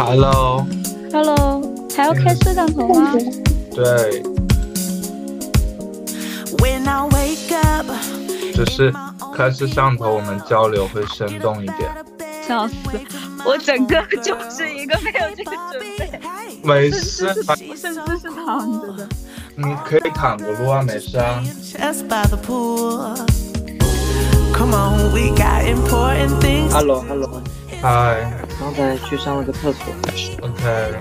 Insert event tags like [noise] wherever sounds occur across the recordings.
Hello。Hello，还要开摄像头吗？对。When I wake up，只是开摄像头，我们交流会生动一点。笑死，我整个就是一个没有这个准备。没事，我甚至是躺着的。你可以躺着录啊，没事啊。Hello，Hello，Hi。刚才去上了个厕所。pain.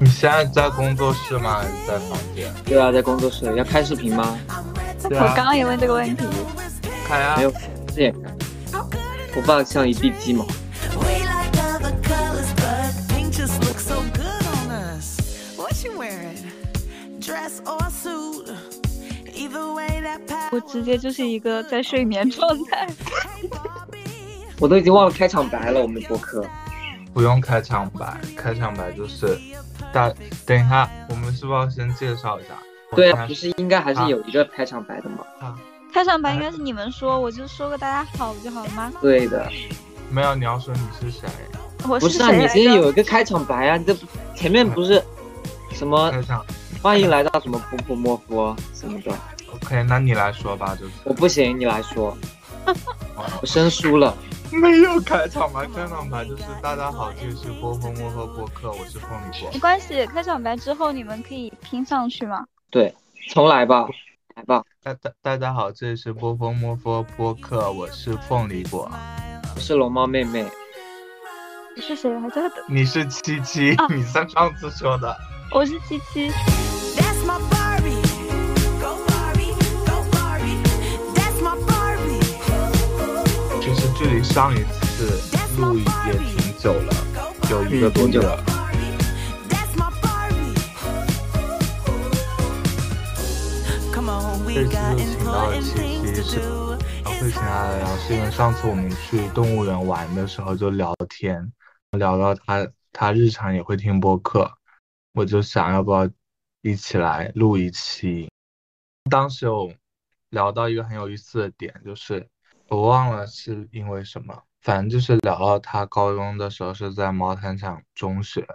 你现在在工作室吗？还是在房间？对啊，在工作室要开视频吗？对啊，我刚刚也问这个问题，开啊没。有，这也开。头发像一地鸡毛。We like other colors, but pink just looks so good on us. What you wearing? Dress or suit? Either way, that power. 我直接就是一个在睡眠状态。我都已经忘了开场白了，我们的播客。不用开场白，开场白就是大。等一下，我们是不是要先介绍一下？对啊，不是应该还是有一个开场白的吗？啊，开场白应该是你们说，我就说个大家好不就好了吗？对的，没有，你要说你是谁？我不是啊，你谁来着先有一个开场白啊，你这前面不是什么开场欢迎来到什么普普莫夫什么的，，OK，那你来说吧，就是。我不行，你来说，[laughs] 我生疏了。没有开场白，开场白就是大家好，这里是波峰摸和播客，我是凤梨果没。关系，开场白之后你们可以拼上去吗。对，重来吧，来吧，大大大家好，这里是波峰摸河播客，我是凤梨果。我是龙猫妹妹。你是谁来着的？你是七七，啊你上上次说的。我是七七。距离上一次录也挺久了，有一个多月了。这次 got 就请到了 important 七 things 七 to 是 do. 然后会请他来聊，是因为上次我们去动物园玩的时候就聊天，聊到他他日常也会听播客，我就想要不要一起来录一期。当时有聊到一个很有意思的点，就是我忘了是因为什么，反正就是聊到他高中的时候是在毛坦厂中学，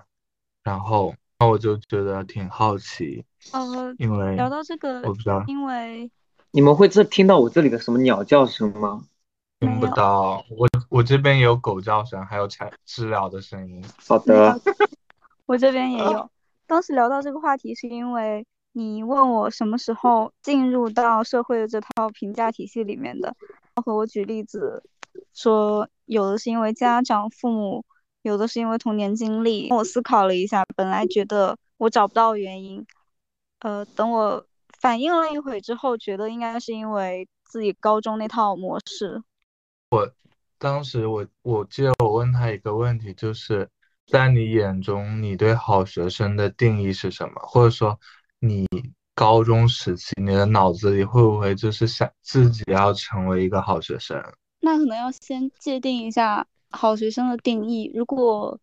然后那我就觉得挺好奇，呃，因为聊到这个我，不知道因为你们会这听到我这里的什么鸟叫声吗？听不到，我我这边也有狗叫声，还有产知了的声音。好的，我这边也有。当时聊到这个话题，是因为你问我什么时候进入到社会的这套评价体系里面的，和我举例子说，有的是因为家长、父母，有的是因为童年经历。我思考了一下，本来觉得我找不到原因，呃，等我反应了一会之后，觉得应该是因为自己高中那套模式。我当时我我记得我问他一个问题，就是在你眼中，你对好学生的定义是什么？或者说，你高中时期你的脑子里会不会就是想自己要成为一个好学生？那可能要先界定一下好学生的定义。如果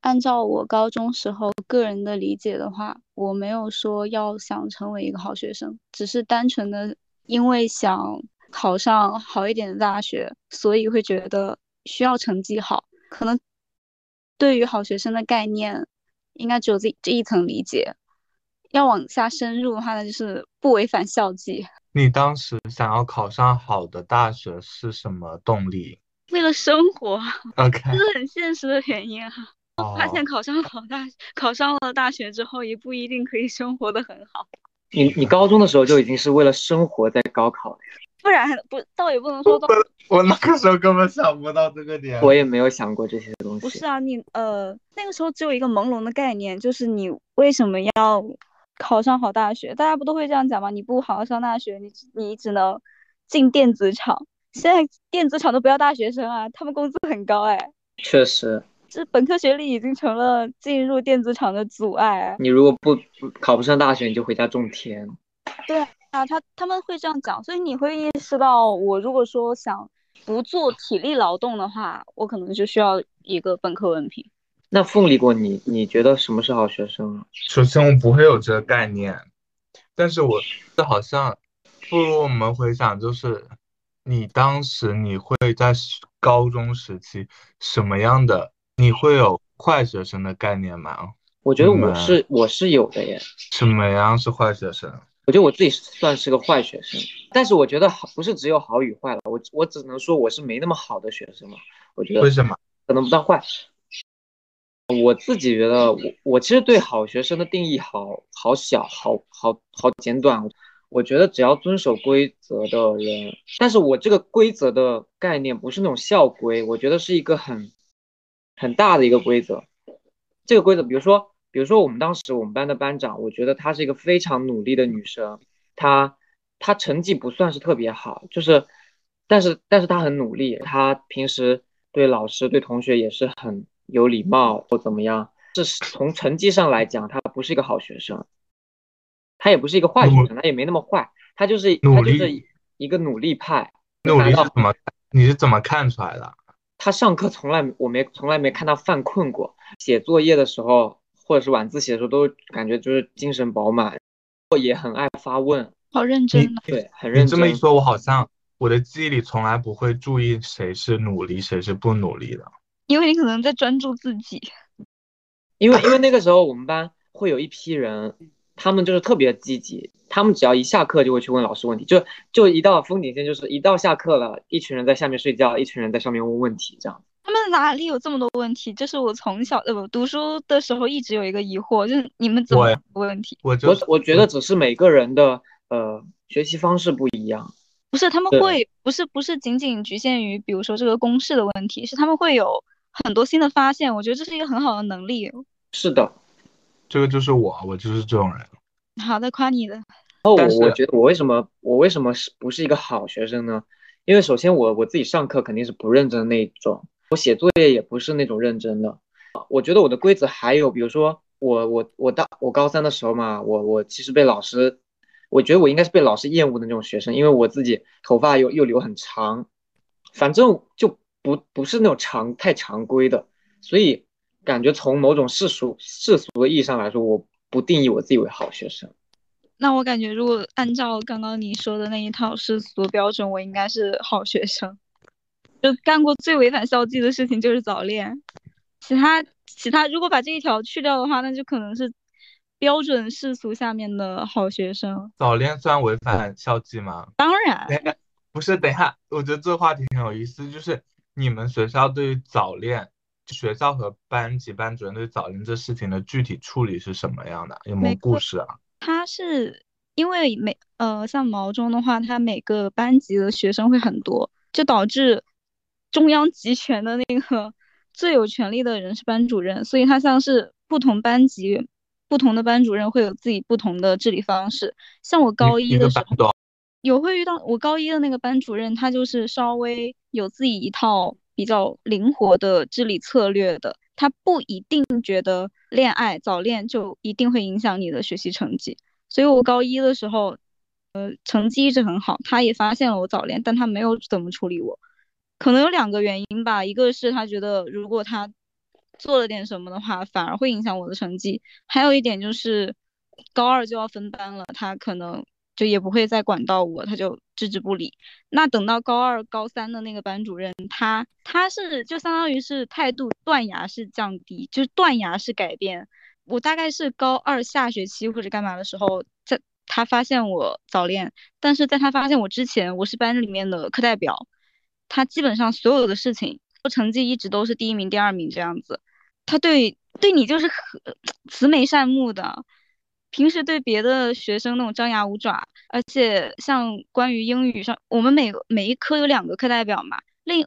按照我高中时候个人的理解的话，我没有说要想成为一个好学生，只是单纯的因为想考上好一点的大学，所以会觉得需要成绩好。可能对于好学生的概念，应该只有这这一层理解。要往下深入的话，呢就是不违反校纪。你当时想要考上好的大学是什么动力为了生活？[laughs] OK，这是很现实的原因啊。发哦，现考上好大，考上了大学之后，也不一定可以生活的很好。你你高中的时候就已经是为了生活在高考了呀，不然不倒也不能说到我那个时候根本想不到这个点。我也没有想过这些东西。不是啊，你呃那个时候只有一个朦胧的概念，就是你为什么要考上好大学？大家不都会这样讲吗？你不好好上大学，你你只能进电子厂。现在电子厂都不要大学生啊，他们工资很高哎。确实，这本科学历已经成了进入电子厂的阻碍哎。你如果不不考不上大学，你就回家种田。对啊，他他们会这样讲，所以你会意识到，我如果说想不做体力劳动的话，我可能就需要一个本科文凭。那凤梨果，你你觉得什么是好学生啊？首先我不会有这个概念，但是我这好像不如我们回想，就是你当时你会在高中时期什么样的你会有坏学生的概念吗？我觉得我是我是有的耶，什么样是坏学生？我觉得我自己算是个坏学生，但是我觉得好不是只有好与坏了，我我只能说我是没那么好的学生嘛。我觉得为什么？可能不到坏。我自己觉得我我其实对好学生的定义好好小，好好好简短。我觉得只要遵守规则的人，但是我这个规则的概念不是那种校规，我觉得是一个很很大的一个规则。这个规则，比如说，比如说我们当时我们班的班长，我觉得她是一个非常努力的女生，她她成绩不算是特别好，就是，但是但是她很努力，她平时对老师对同学也是很有礼貌或怎么样。这是从成绩上来讲，他不是一个好学生，他也不是一个坏学生，他也没那么坏，他就是努她就是力一个努力派。努力是怎么？你是怎么看出来的？他上课从来我没从来没看他犯困过，写作业的时候或者是晚自习的时候，都感觉就是精神饱满，也很爱发问，好认真啊！对，很认真。你这么一说，我好像我的记忆里从来不会注意谁是努力，谁是不努力的。因为你可能在专注自己。因为因为那个时候我们班会有一批人，他们就是特别积极，他们只要一下课就会去问老师问题，就就一到封顶线就是一到下课了，一群人在下面睡觉，一群人在上面问问题，这样。他们哪里有这么多问题？这是我从小呃不读书的时候一直有一个疑惑，就是你们怎么我有问题？我就我我觉得只是每个人的呃学习方式不一样。不是他们会不是不是仅仅局限于比如说这个公式的问题，是他们会有很多新的发现。我觉得这是一个很好的能力。是的，这个就是我，我就是这种人。好的，夸你的。然后但是我我觉得我为什么我为什么是不是一个好学生呢？因为首先我我自己上课肯定是不认真的那一种，我写作业也不是那种认真的。我觉得我的规则还有，比如说我我我大我高三的时候嘛，我我其实被老师，我觉得我应该是被老师厌恶的那种学生，因为我自己头发又又留很长，反正就不不是那种常太常规的，所以感觉从某种世俗世俗的意义上来说，我不定义我自己为好学生。那我感觉，如果按照刚刚你说的那一套世俗标准，我应该是好学生。就干过最违反校纪的事情就是早恋，其他其他如果把这一条去掉的话，那就可能是标准世俗下面的好学生。早恋算违反校纪吗？当然，不是，等一下，我觉得这个话题很有意思，就是你们学校对于早恋，学校和班级班主任对早恋这事情的具体处理是什么样的？有没有故事啊？他是因为每呃像毛中的话，他每个班级的学生会很多，就导致中央集权的那个最有权力的人是班主任，所以他像是不同班级不同的班主任会有自己不同的治理方式。像我高一的时候？有会遇到我高一的那个班主任，他就是稍微有自己一套比较灵活的治理策略的，他不一定觉得恋爱早恋就一定会影响你的学习成绩。所以我高一的时候，呃，成绩一直很好，他也发现了我早恋，但他没有怎么处理我。可能有两个原因吧，一个是他觉得如果他做了点什么的话，反而会影响我的成绩；还有一点就是高二就要分班了，他可能就也不会再管到我，他就置之不理。那等到高二、高三的那个班主任，他他是就相当于是态度断崖式降低，就是断崖式改变。我大概是高二下学期或者干嘛的时候，在他发现我早恋，但是在他发现我之前，我是班里面的课代表。他基本上所有的事情，我成绩一直都是第一名、第二名这样子。他对对你就是很 [tsk] 慈眉善目的，平时对别的学生那种张牙舞爪。而且像关于英语上，我们每每一科有两个课代表嘛，另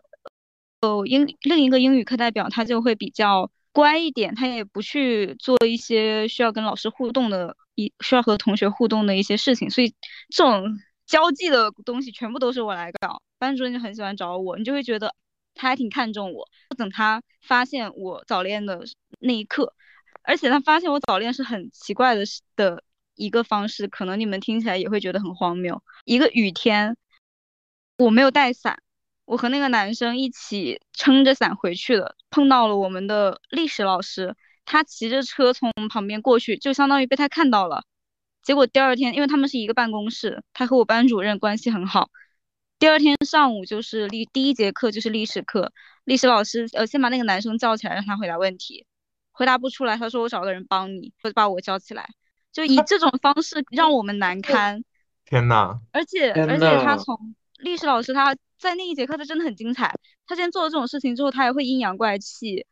有英另一个英语课代表他就会比较乖一点，他也不去做一些需要跟老师互动的、一需要和同学互动的一些事情，所以这种交际的东西全部都是我来搞。班主任就很喜欢找我，你就会觉得他还挺看重我。等他发现我早恋的那一刻，而且他发现我早恋是很奇怪的的一个方式，可能你们听起来也会觉得很荒谬。一个雨天，我没有带伞，我和那个男生一起撑着伞回去的，碰到了我们的历史老师，他骑着车从我们旁边过去，就相当于被他看到了。结果第二天，因为他们是一个办公室，他和我班主任关系很好。第二天上午就是历第一节课就是历史课，历史老师呃先把那个男生叫起来让他回答问题，回答不出来，他说我找个人帮你，就把我叫起来，就以这种方式让我们难堪。天呐，而且而且他从历史老师他在那一节课他真的很精彩，他先做了这种事情之后，他还会阴阳怪气，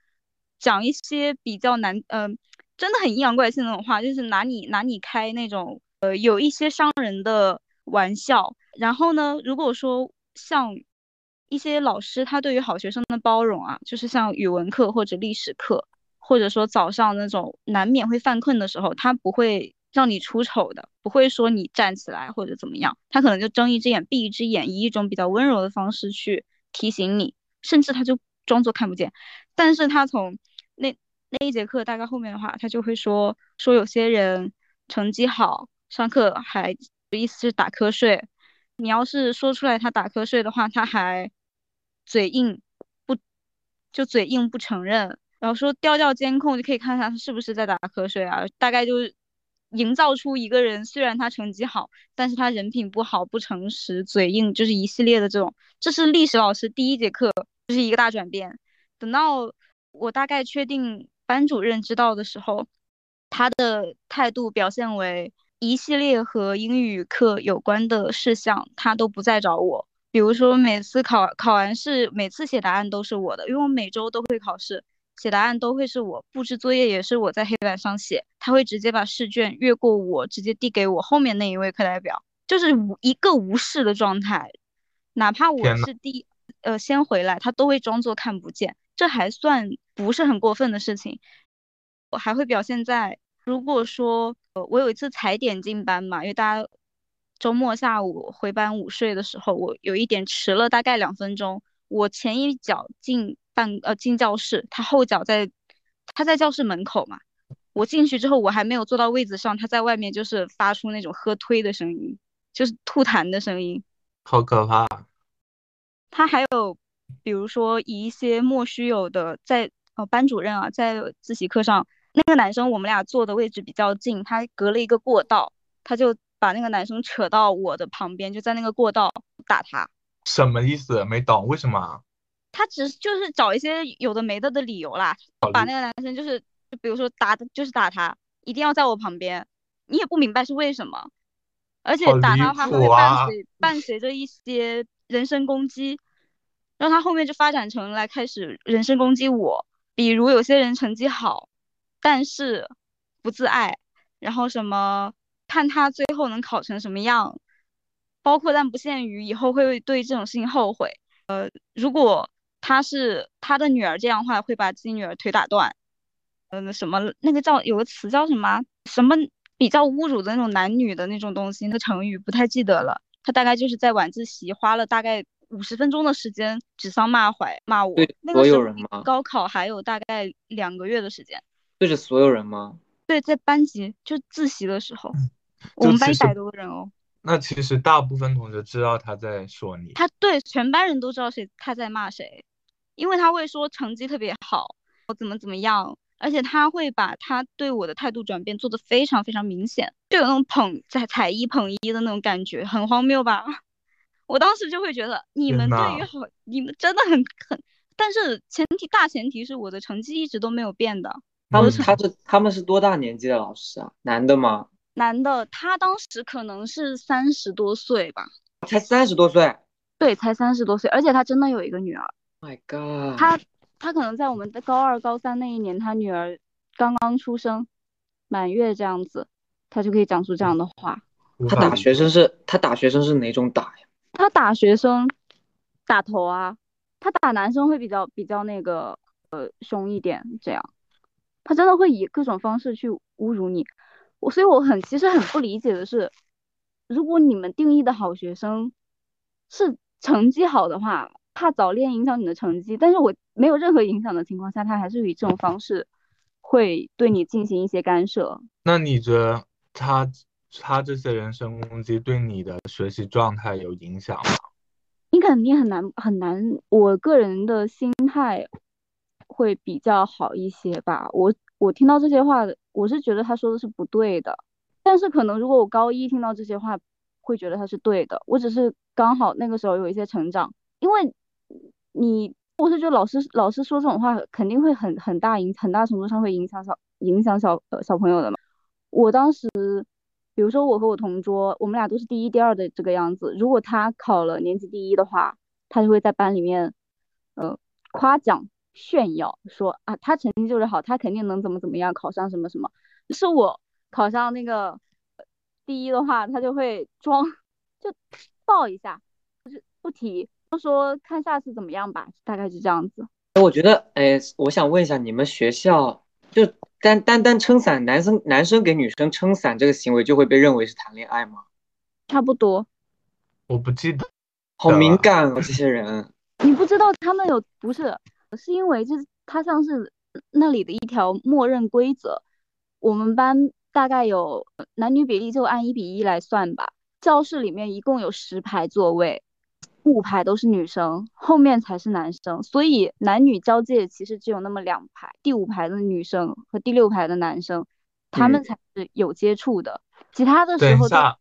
讲一些比较难，嗯、真的很阴阳怪气那种话，就是拿你拿你开那种呃有一些伤人的玩笑。然后呢，如果说像一些老师他对于好学生的包容啊，就是像语文课或者历史课，或者说早上那种难免会犯困的时候，他不会让你出丑的，不会说你站起来或者怎么样，他可能就睁一只眼闭一只眼，以一种比较温柔的方式去提醒你，甚至他就装作看不见。但是他从那那一节课大概后面的话，他就会说说有些人成绩好，上课还意思是打瞌睡，你要是说出来他打瞌睡的话，他还嘴硬不就嘴硬不承认，然后说调调监控就可以看他是不是在打瞌睡啊，大概就是营造出一个人虽然他成绩好，但是他人品不好、不诚实、嘴硬，就是一系列的这种。这是历史老师第一节课就是一个大转变。等到我大概确定班主任知道的时候，他的态度表现为一系列和英语课有关的事项，他都不再找我。比如说，每次考考完试，每次写答案都是我的，因为我每周都会考试，写答案都会是我，布置作业也是我在黑板上写。他会直接把试卷越过我，直接递给我后面那一位课代表，就是无一个无视的状态。哪怕我是第呃先回来，他都会装作看不见，这还算不是很过分的事情。我还会表现在，如果说呃我有一次踩点进班嘛，因为大家周末下午回班午睡的时候，我有一点迟了大概两分钟，我前一脚进办呃进教室，他后脚在他在教室门口嘛，我进去之后我还没有坐到位子上，他在外面就是发出那种喝推的声音，就是吐痰的声音。好可怕！他还有，比如说以一些莫须有的，在呃班主任啊，在自习课上，那个男生我们俩坐的位置比较近，他隔了一个过道，他就把那个男生扯到我的旁边，就在那个过道打他。什么意思？没懂，为什么？他只是就是找一些有的没的的理由啦，把那个男生就是就比如说打就是打他，一定要在我旁边，你也不明白是为什么，而且打他的话谱会伴啊随伴随着一些人身攻击，然后他后面就发展成来开始人身攻击我，比如有些人成绩好，但是不自爱，然后什么看他最后能考成什么样，包括但不限于以后会对这种事情后悔。呃，如果他是他的女儿这样的话，会把自己女儿腿打断。嗯、什么那个叫有个词叫什么啊什么比较侮辱的那种男女的那种东西，那个成语不太记得了。他大概就是在晚自习花了大概五十分钟的时间指桑骂槐骂我对。所那个时候离有人吗高考还有大概两个月的时间。对着所有人吗？对，在班级就自习的时候，我们班一百多个人哦。那其实大部分同学知道他在说你，他对全班人都知道谁他在骂谁，因为他会说成绩特别好，我怎么怎么样，而且他会把他对我的态度转变做得非常非常明显，就有那种捧在踩一捧一的那种感觉，很荒谬吧？[laughs] 我当时就会觉得你们对于好，你们真的很很，但是前提大前提是我的成绩一直都没有变的。他们是他是他们是多大年纪的老师啊？男的吗？男的，他当时可能是三十多岁吧，才三十多岁对，才三十多岁，而且他真的有一个女儿。，My God！他他可能在我们的高二、高三那一年，他女儿刚刚出生，满月这样子，他就可以讲出这样的话。他打学生是他打学生是哪种打呀？他打学生打头啊，他打男生会比较比较那个呃凶一点，这样，他真的会以各种方式去侮辱你。我所以我很其实很不理解的是，如果你们定义的好学生是成绩好的话，怕早恋影响你的成绩，但是我没有任何影响的情况下，他还是以这种方式会对你进行一些干涉。那你觉得他他这些人身攻击对你的学习状态有影响吗？你肯定很难很难，我个人的心态会比较好一些吧。我我听到这些话，我是觉得他说的是不对的，但是可能如果我高一听到这些话，会觉得他是对的。我只是刚好那个时候有一些成长，因为你我是觉得老师老师说这种话肯定会很很大影很大程度上会影响小影响小呃小朋友的嘛。我当时，比如说我和我同桌，我们俩都是第一、第二的这个样子。如果他考了年级第一的话，他就会在班里面，呃，夸奖炫耀，说啊，他成绩就是好，他肯定能怎么怎么样，考上什么什么。是我考上那个第一的话，他就会装，[laughs] 就 [laughs] 抱一下，就是不提，说看下次怎么样吧，大概是这样子。我觉得，哎，我想问一下，你们学校就单单单撑伞，男生男生给女生撑伞这个行为就会被认为是谈恋爱吗？差不多。我不记得，好敏感啊，这些人。[laughs] 你不知道他们有不是，是因为就是他像是那里的一条默认规则。我们班大概有男女比例就按一比一来算吧，教室里面一共有十排座位，五排都是女生，后面才是男生，所以男女交界其实只有那么两排，第五排的女生和第六排的男生，他们才是有接触的，其他的时候等一下，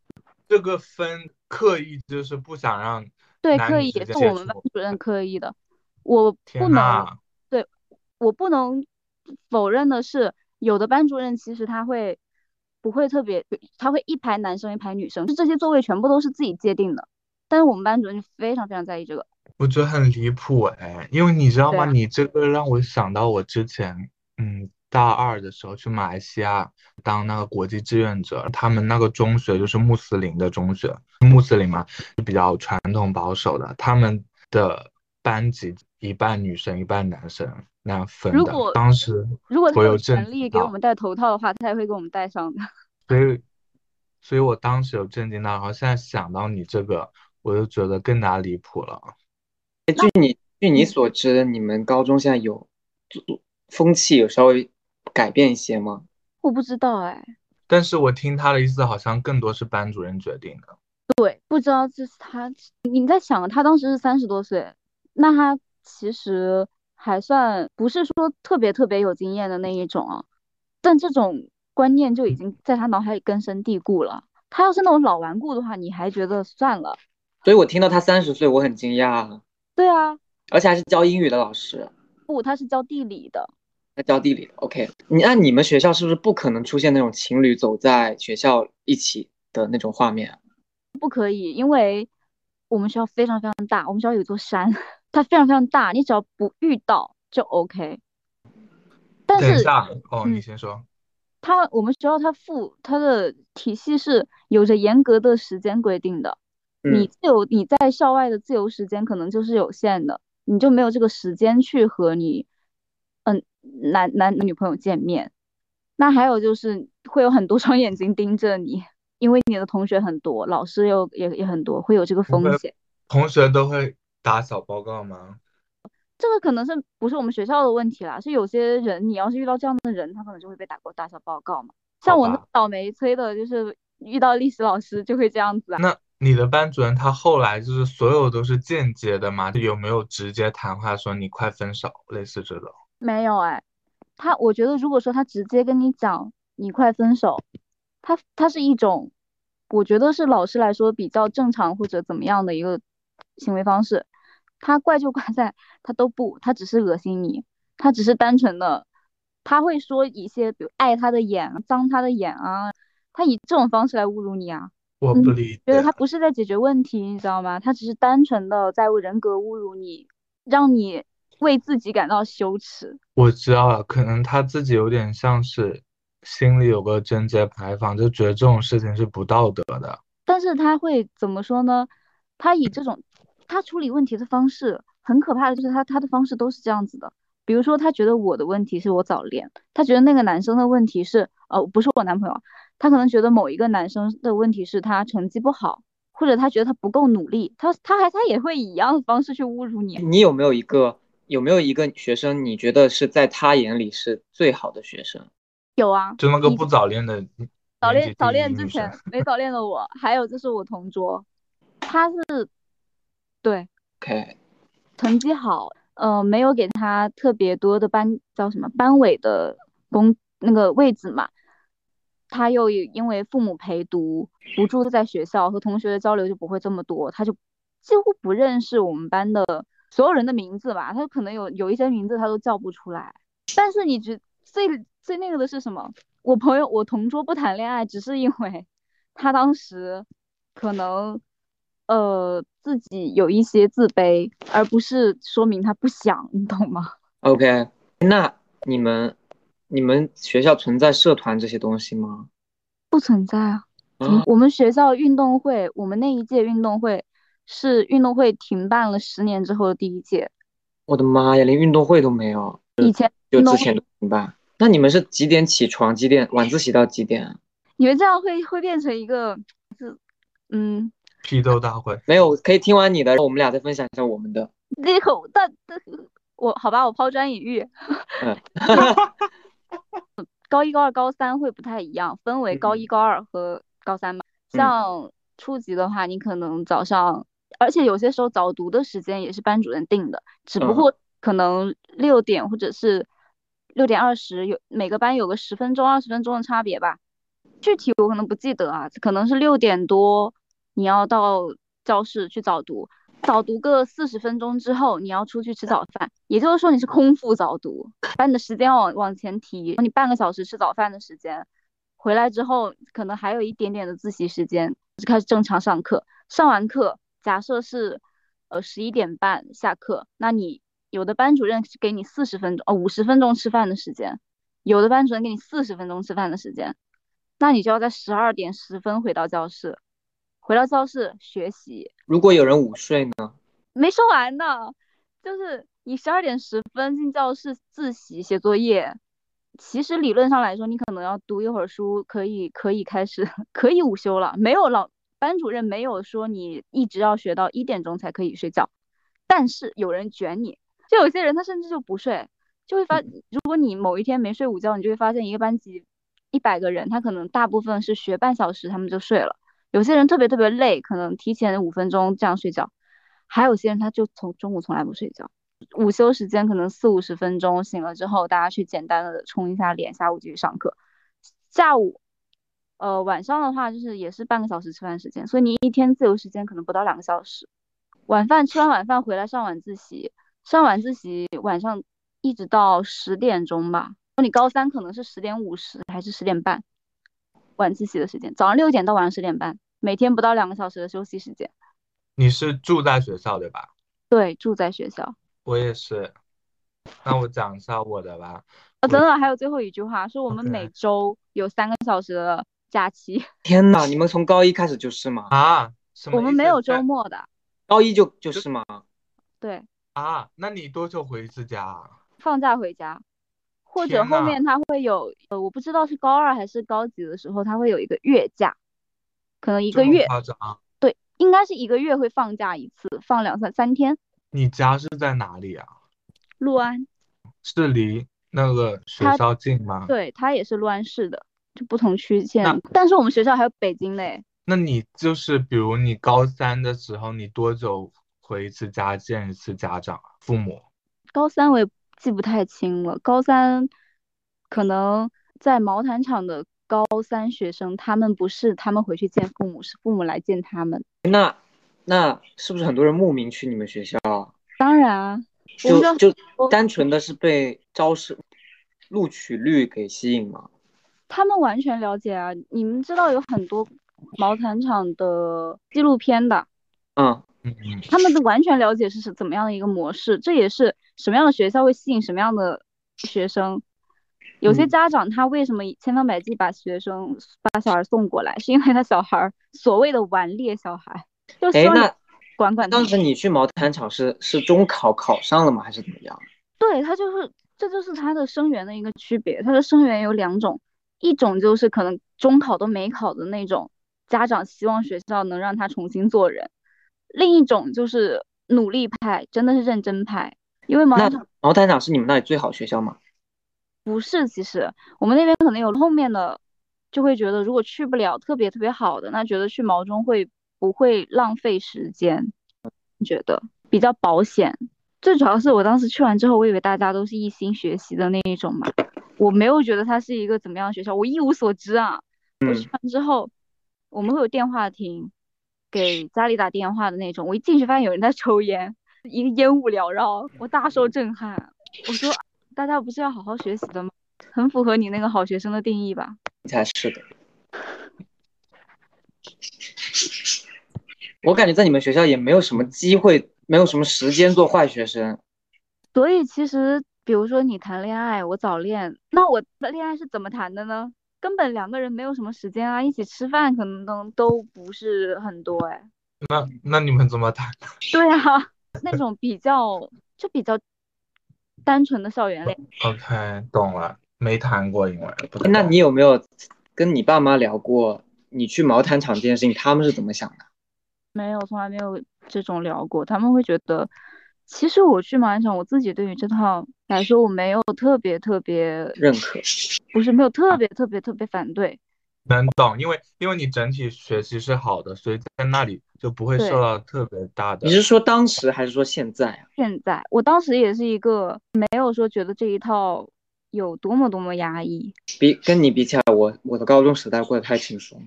这个分刻意就是不想让对刻意也是我们班主任刻意的，我不能。对，我不能否认的是，有的班主任其实他会不会特别，他会一排男生一排女生，就这些座位全部都是自己界定的。但是我们班主任就非常非常在意这个。我觉得很离谱哎，因为你知道吗？啊你这个让我想到我之前，嗯，大二的时候去马来西亚当那个国际志愿者，他们那个中学就是穆斯林的中学，穆斯林嘛，比较传统保守的，他们的班级一半女生一半男生那样分的。如果当时如果他有我有震权利，给我们戴头套的话，他也会给我们戴上的。所以，所以我当时有震惊到，然后现在想到你这个，我就觉得更加离谱了。据你据你所知，你们高中现在有风气有稍微改变一些吗？我不知道哎，但是我听他的意思，好像更多是班主任决定的。对，不知道这是他。你在想，他当时是三十多岁，那他其实还算不是说特别特别有经验的那一种啊，但这种观念就已经在他脑海里根深蒂固了。他要是那种老顽固的话，你还觉得算了。所以我听到他三十岁，我很惊讶，对啊，而且还是教英语的老师，不，他是教地理的，他教地理的。OK，你按你们学校是不是不可能出现那种情侣走在学校一起的那种画面啊？不可以，因为我们学校非常非常大，我们学校有座山，它非常非常大，你只要不遇到就 OK。但是等一下，哦，嗯你先说。它我们学校它附它的体系是有着严格的时间规定的，你嗯，自由你在校外的自由时间可能就是有限的，你就没有这个时间去和你嗯男男女朋友见面。那还有就是会有很多双眼睛盯着你，因为你的同学很多，老师又也也很多，会有这个风险。同学都会打小报告吗？这个可能是不是我们学校的问题啦？是有些人，你要是遇到这样的人，他可能就会被打过打小报告嘛。像我那么倒霉催的，就是遇到历史老师就会这样子啊。那你的班主任他后来就是所有都是间接的吗？有没有直接谈话说你快分手，类似这种？没有哎，他我觉得如果说他直接跟你讲你快分手，他他是一种，我觉得是老师来说比较正常或者怎么样的一个行为方式。他怪就怪在他都不，他只是恶心你，他只是单纯的，他会说一些比如爱他的眼、脏他的眼啊，他以这种方式来侮辱你啊。嗯我不理解。觉得他不是在解决问题，你知道吗？他只是单纯的在为人格侮辱你，让你为自己感到羞耻。我知道了，可能他自己有点像是心里有个贞洁牌坊，就觉得这种事情是不道德的。但是他会怎么说呢？他以这种他处理问题的方式很可怕的，就是他他的方式都是这样子的。比如说，他觉得我的问题是我早恋，他觉得那个男生的问题是呃不是我男朋友，他可能觉得某一个男生的问题是他成绩不好，或者他觉得他不够努力，他他还他也会以一样的方式去侮辱你。你有没有一个有没有一个学生，你觉得是在他眼里是最好的学生？有啊，就那个不早恋的早恋早恋之前，没早恋的我，还有就是我同桌，他是对 OK，成绩好，呃，没有给他特别多的班叫什么班委的工那个位置嘛，他又因为父母陪读，不住在学校，和同学的交流就不会这么多，他就几乎不认识我们班的所有人的名字吧，他可能有有一些名字他都叫不出来。但是你觉最最那个的是什么？我朋友我同桌不谈恋爱，只是因为他当时可能呃自己有一些自卑，而不是说明他不想，你懂吗？OK，那你们你们学校存在社团这些东西吗？不存在啊。嗯，我们学校运动会，我们那一届运动会是运动会停办了十年之后的第一届。我的妈呀，连运动会都没有，以前就之前都停办。那你们是几点起床？几点晚自习到几点啊？[laughs] 你们这样会会变成一个，是嗯，批斗大会。没有，可以听完你的，我们俩再分享一下我们的。那个但但我好吧，我抛砖引玉。嗯，[laughs] [laughs] [laughs] 高一、高二、高三会不太一样，分为高一、高二和高三嘛。像初级的话，你可能早上，而且有些时候早读的时间也是班主任定的，只不过可能六点或者是六点二十，有每个班有个十分钟、二十分钟的差别吧。具体我可能不记得啊，可能是六点多你要到教室去早读，早读个四十分钟之后，你要出去吃早饭，也就是说你是空腹早读，把你的时间往往前提，你半个小时吃早饭的时间，回来之后可能还有一点点的自习时间，就开始正常上课。上完课，假设是呃十一点半下课，那你有的班主任是给你四十分钟哦五十分钟吃饭的时间，有的班主任给你四十分钟吃饭的时间，那你就要在十二点十分回到教室，回到教室学习。如果有人午睡呢？没说完呢，就是你十二点十分进教室自习写作业，其实理论上来说，你可能要读一会儿书，可以可以开始 [laughs] 可以午休了。没有老班主任没有说你一直要学到一点钟才可以睡觉，但是有人卷你，就有些人他甚至就不睡，就会发，如果你某一天没睡午觉，你就会发现一个班级一百个人，他可能大部分是学半小时他们就睡了，有些人特别特别累，可能提前五分钟这样睡觉。还有些人他就从中午从来不睡觉，午休时间可能四五十分钟，醒了之后大家去简单的冲一下脸，下午继续上课。下午，呃晚上的话就是也是半个小时吃饭时间，所以你一天自由时间可能不到两个小时。晚饭吃完晚饭回来上晚自习，上晚自习晚上一直到十点钟吧。你高三可能是十点五十还是十点半，晚自习的时间，早上六点到晚上十点半，每天不到两个小时的休息时间。你是住在学校对吧？对，住在学校。我也是。那我讲一下我的吧。啊，等等，还有最后一句话，是我们每周有三个小时的假期，[laughs] 天呐，你们从高一开始就是吗？啊，什么我们没有周末的。高一就就是吗？对，啊？那你多久回一次家啊？放假回家，或者后面他会有，呃，我不知道是高二还是高几的时候，他会有一个月假，可能一个月，夸张？对，应该是一个月会放假一次，放两三三天。你家是在哪里啊？六安，是离那个学校近吗？对，他也是六安市的，就不同区县。但是我们学校还有北京嘞，那你就是比如你高三的时候，你多久回一次家见一次家长啊？父母？高三我也记不太清了，高三可能在毛毯厂的高三学生，他们不是他们回去见父母，是父母来见他们。那那是不是很多人慕名去你们学校啊？当然啊，就就单纯的是被招生录取率给吸引吗？他们完全了解啊。你们知道有很多毛毯厂的纪录片的，嗯，他们都完全了解是是怎么样的一个模式，这也是什么样的学校会吸引什么样的学生。有些嗯家长他为什么千方百计把学生把小孩送过来，是因为他小孩儿所谓的顽劣小孩，就希哎，望你那管管当。时你去毛毯厂是是中考考上了吗？还是怎么样？对，他就是这就是他的生源的一个区别。他的生源有两种，一种就是可能中考都没考的那种，家长希望学校能让他重新做人；另一种就是努力派，真的是认真派。因为毛毛坦厂是你们那里最好学校吗？不是，其实我们那边可能有后面的，就会觉得如果去不了特别特别好的，那觉得去毛中会不会浪费时间？觉得比较保险。最主要是我当时去完之后，我以为大家都是一心学习的那一种嘛，我没有觉得它是一个怎么样的学校，我一无所知啊。我去嗯完之后，我们会有电话亭，给家里打电话的那种。我一进去发现有人在抽烟，一个烟雾缭绕，我大受震撼。我说大家不是要好好学习的吗？很符合你那个好学生的定义吧？才是的。我感觉在你们学校也没有什么机会，没有什么时间做坏学生。所以其实，比如说你谈恋爱，我早恋，那我的恋爱是怎么谈的呢？根本两个人没有什么时间啊，一起吃饭可能都都不是很多哎。那那你们怎么谈？[laughs] 对啊，那种比较就比较单纯的校园恋。OK，懂了，没谈过，因为那你有没有跟你爸妈聊过你去毛毯厂这件事情，他们是怎么想的？没有，从来没有这种聊过。他们会觉得，其实我去马鞍场，我自己对于这套来说，我没有特别特别，认可？不是没有特别特别特别反对。能懂，因为因为你整体学习是好的，所以在那里就不会受到特别大的你。是说当时还是说现在啊？现在我当时也是一个没有说觉得这一套有多么多么压抑。比跟你比起来，我我的高中时代过得太轻松了。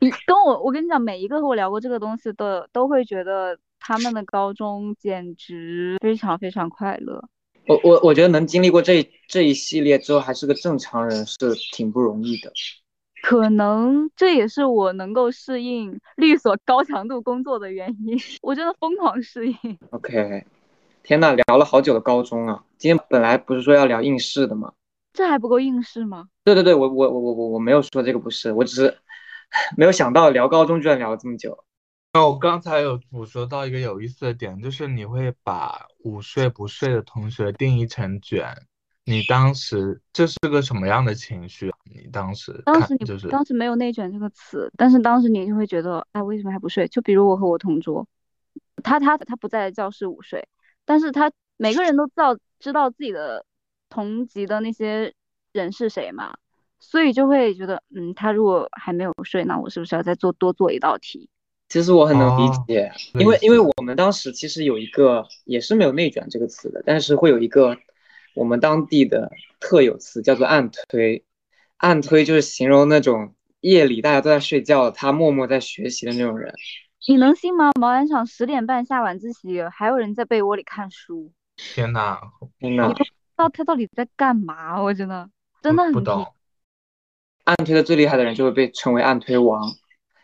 你跟我，我跟你讲，每一个和我聊过这个东西的，都会觉得他们的高中简直非常非常快乐。我我我觉得能经历过这这一系列之后，还是个正常人是挺不容易的。可能这也是我能够适应律所高强度工作的原因。[laughs] 我真的疯狂适应。OK，天呐，聊了好久的高中啊！今天本来不是说要聊应试的吗？这还不够应试吗？对对对，我我我我我我没有说这个不是，我只是 [laughs] 没有想到聊高中居然聊了这么久。那我刚才有捕捉到一个有意思的点，就是你会把午睡不睡的同学定义成卷。你当时这是个什么样的情绪啊？你当时当时你看就是当时没有内卷这个词，但是当时你就会觉得，哎，为什么还不睡？就比如我和我同桌，他他他不在教室午睡，但是他每个人都知道知道自己的同级的那些人是谁嘛，所以就会觉得，嗯，他如果还没有睡，那我是不是要再做多做一道题？其实我很能理哦解，类因为因为我们当时其实有一个也是没有内卷这个词的，但是会有一个我们当地的特有词叫做暗推，暗推就是形容那种夜里大家都在睡觉，他默默在学习的那种人。你能信吗？毛鞍场十点半下晚自习，还有人在被窝里看书，天呐，天呐，不知道他到底在干嘛？我真的真的很皮不懂。暗推的最厉害的人就会被称为暗推王，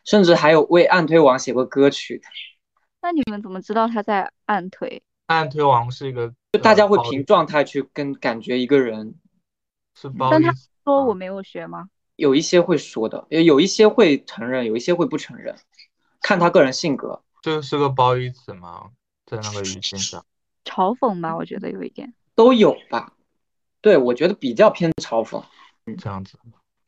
甚至还有为暗推王写过歌曲。那你们怎么知道他在暗推？暗推王是一个，就大家会凭状态去跟感觉一个人，是褒但他说我没有学吗？有一些会说的，也有一些会承认，有一些会不承认，看他个人性格。这是个褒义词吗？在那个语境下，嘲讽吧，我觉得有一点。都有吧。对，我觉得比较偏嘲讽，这样子。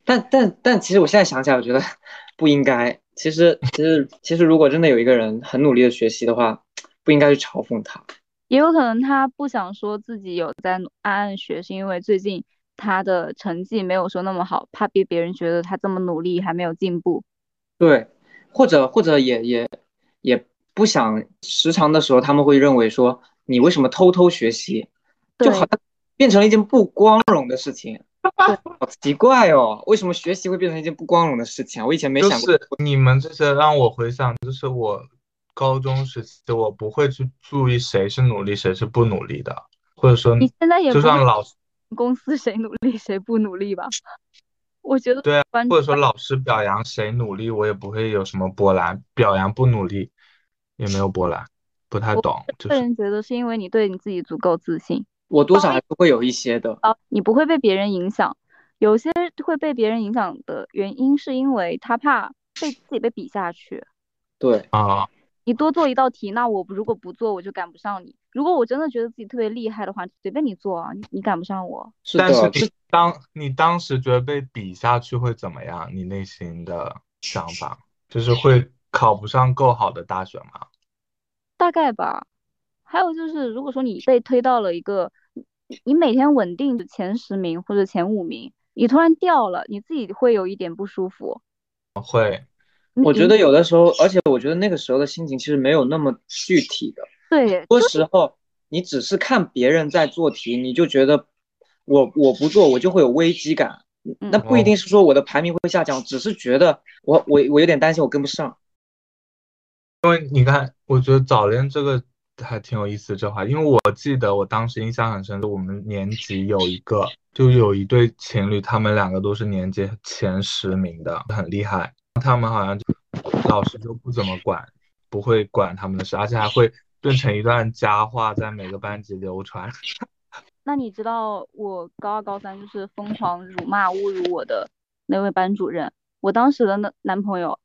但但但其实我现在想起来，我觉得 [laughs] 不应该。其实其实其实，如果真的有一个人很努力的学习的话，不应该去嘲讽他。也有可能他不想说自己有在暗暗学，是因为最近他的成绩没有说那么好，怕被别人觉得他这么努力还没有进步。对，或者或者也也也不想，时常的时候他们会认为说你为什么偷偷学习，就好像变成了一件不光荣的事情。好 [laughs] 奇怪哦，为什么学习会变成一件不光荣的事情啊？我以前没想过。是你们这些让我回想，就是我高中时期，我不会去注意谁是努力，谁是不努力的，或者说，你现在也就不会算老师公司谁努力谁不努力吧？我觉得对啊，或者说老师表扬谁努力，我也不会有什么波澜；表扬不努力，也没有波澜，不太懂，就是个人觉得是因为你对你自己足够自信，我多少还是会有一些的。啊，你不会被别人影响。有些会被别人影响的原因，是因为他怕被自己被比下去。对，啊，你多做一道题，那我如果不做，我就赶不上你。如果我真的觉得自己特别厉害的话，随便你做啊，你你赶不上我。是，但是你当你当时觉得被比下去会怎么样？你内心的想法就是会考不上够好的大学吗？大概吧。还有就是，如果说你被推到了一个，你你每天稳定的前十名或者前五名，你突然掉了，你自己会有一点不舒服。会，我觉得有的时候，而且我觉得那个时候的心情其实没有那么具体的。对，很多时候你只是看别人在做题，你就觉得我我不做我就会有危机感。嗯那不一定是说我的排名会下降，只是觉得我我我有点担心我跟不上。因为你看，我觉得早恋这个还挺有意思这话，因为我记得我当时印象很深，我们年级有一个，就有一对情侣，他们两个都是年级前十名的，很厉害。他们好像就老师就不怎么管，不会管他们的事，而且还会变成一段佳话在每个班级流传。[laughs] 那你知道我高二、高三就是疯狂辱骂、侮辱我的那位班主任，我当时的男男朋友，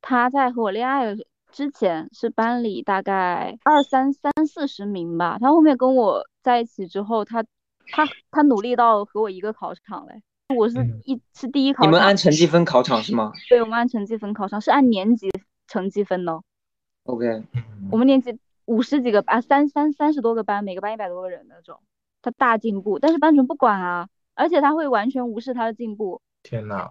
他在和我恋爱的时候之前是班里大概二三三四十名吧，他后面跟我在一起之后，他他他努力到和我一个考场嘞，我是一是第一考场。你们按成绩分考场是吗对，我们按成绩分考场，是按年级成绩分的。？OK，[laughs] 我们年级五十几个班，三三三十多个班，每个班一百多个人那种，他大进步，但是班主任不管啊，而且他会完全无视他的进步。天呐，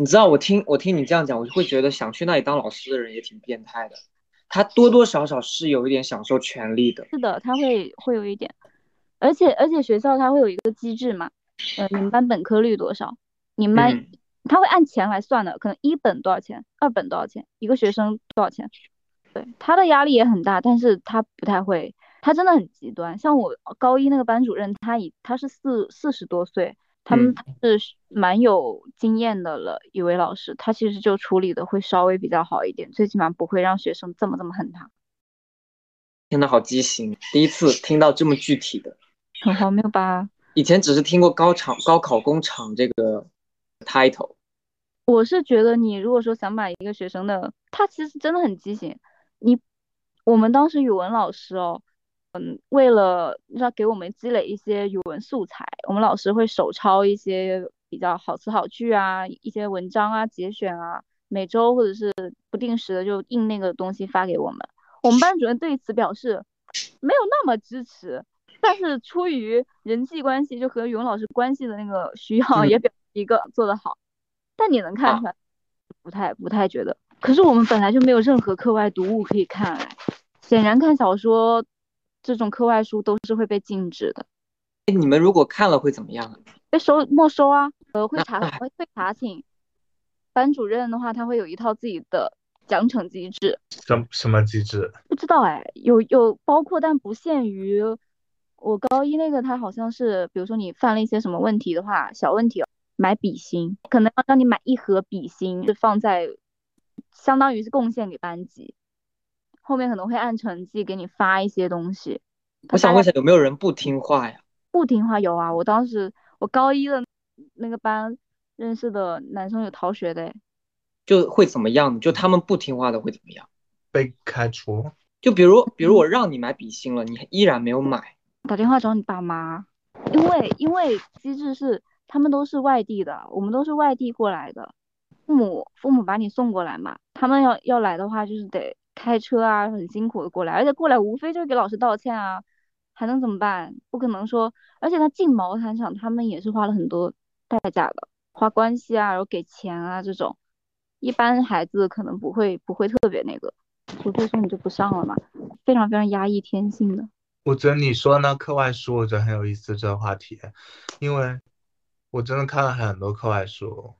你知道我听我听你这样讲，我就会觉得想去那里当老师的人也挺变态的。他多多少少是有一点享受权利的。是的，他会会有一点，而且而且学校它会有一个机制嘛，呃，你们班本科率多少？你们班、嗯他会按钱来算的，可能一本多少钱，二本多少钱，一个学生多少钱？对，他的压力也很大，但是他不太会，他真的很极端。像我高一那个班主任，他已他是四四十多岁，他们是蛮有经验的了，一位老师，他其实就处理的会稍微比较好一点，最起码不会让学生这么这么恨他，天呐，好畸形！第一次听到这么具体的，很荒谬吧？以前只是听过高场高考工厂这个 title。我是觉得你如果说想把一个学生的，他其实真的很畸形。你我们当时语文老师哦，嗯，为了让给我们积累一些语文素材，我们老师会手抄一些比较好词好句啊，一些文章啊、节选啊，每周或者是不定时的就印那个东西发给我们。我们班主任对此表示没有那么支持，但是出于人际关系，就和语文老师关系的那个需要，嗯也表一个做得好。但你能看啊出来，不太不太觉得。可是我们本来就没有任何课外读物可以看，哎，显然看小说这种课外书都是会被禁止的，哎，你们如果看了会怎么样啊？被收没收啊，呃，会查会会查寝。班主任的话，他会有一套自己的奖惩机制，什什么机制？不知道哎，有有包括但不限于。我高一那个他好像是，比如说你犯了一些什么问题的话，小问题哦，买笔芯，可能要让你买一盒笔芯，就放在，相当于是贡献给班级，后面可能会按成绩给你发一些东西。我想问一下，有没有人不听话呀？不听话有啊，我当时我高一的那个班认识的男生有逃学的诶，就会怎么样？就他们不听话的会怎么样？被开除？就比如，比如我让你买笔芯了，你依然没有买，打电话找你爸妈，因为因为机制是他们都是外地的，我们都是外地过来的，父母父母把你送过来嘛，他们要要来的话就是得开车啊，很辛苦的过来，而且过来无非就是给老师道歉啊，还能怎么办？不可能说，而且他进毛毯厂，他们也是花了很多代价的，花关系啊，然后给钱啊这种，一般孩子可能不会不会特别那个，除非说你就不上了嘛，非常非常压抑天性的。我觉得你说那课外书，我觉得很有意思这个话题，因为我真的看了很多课外书，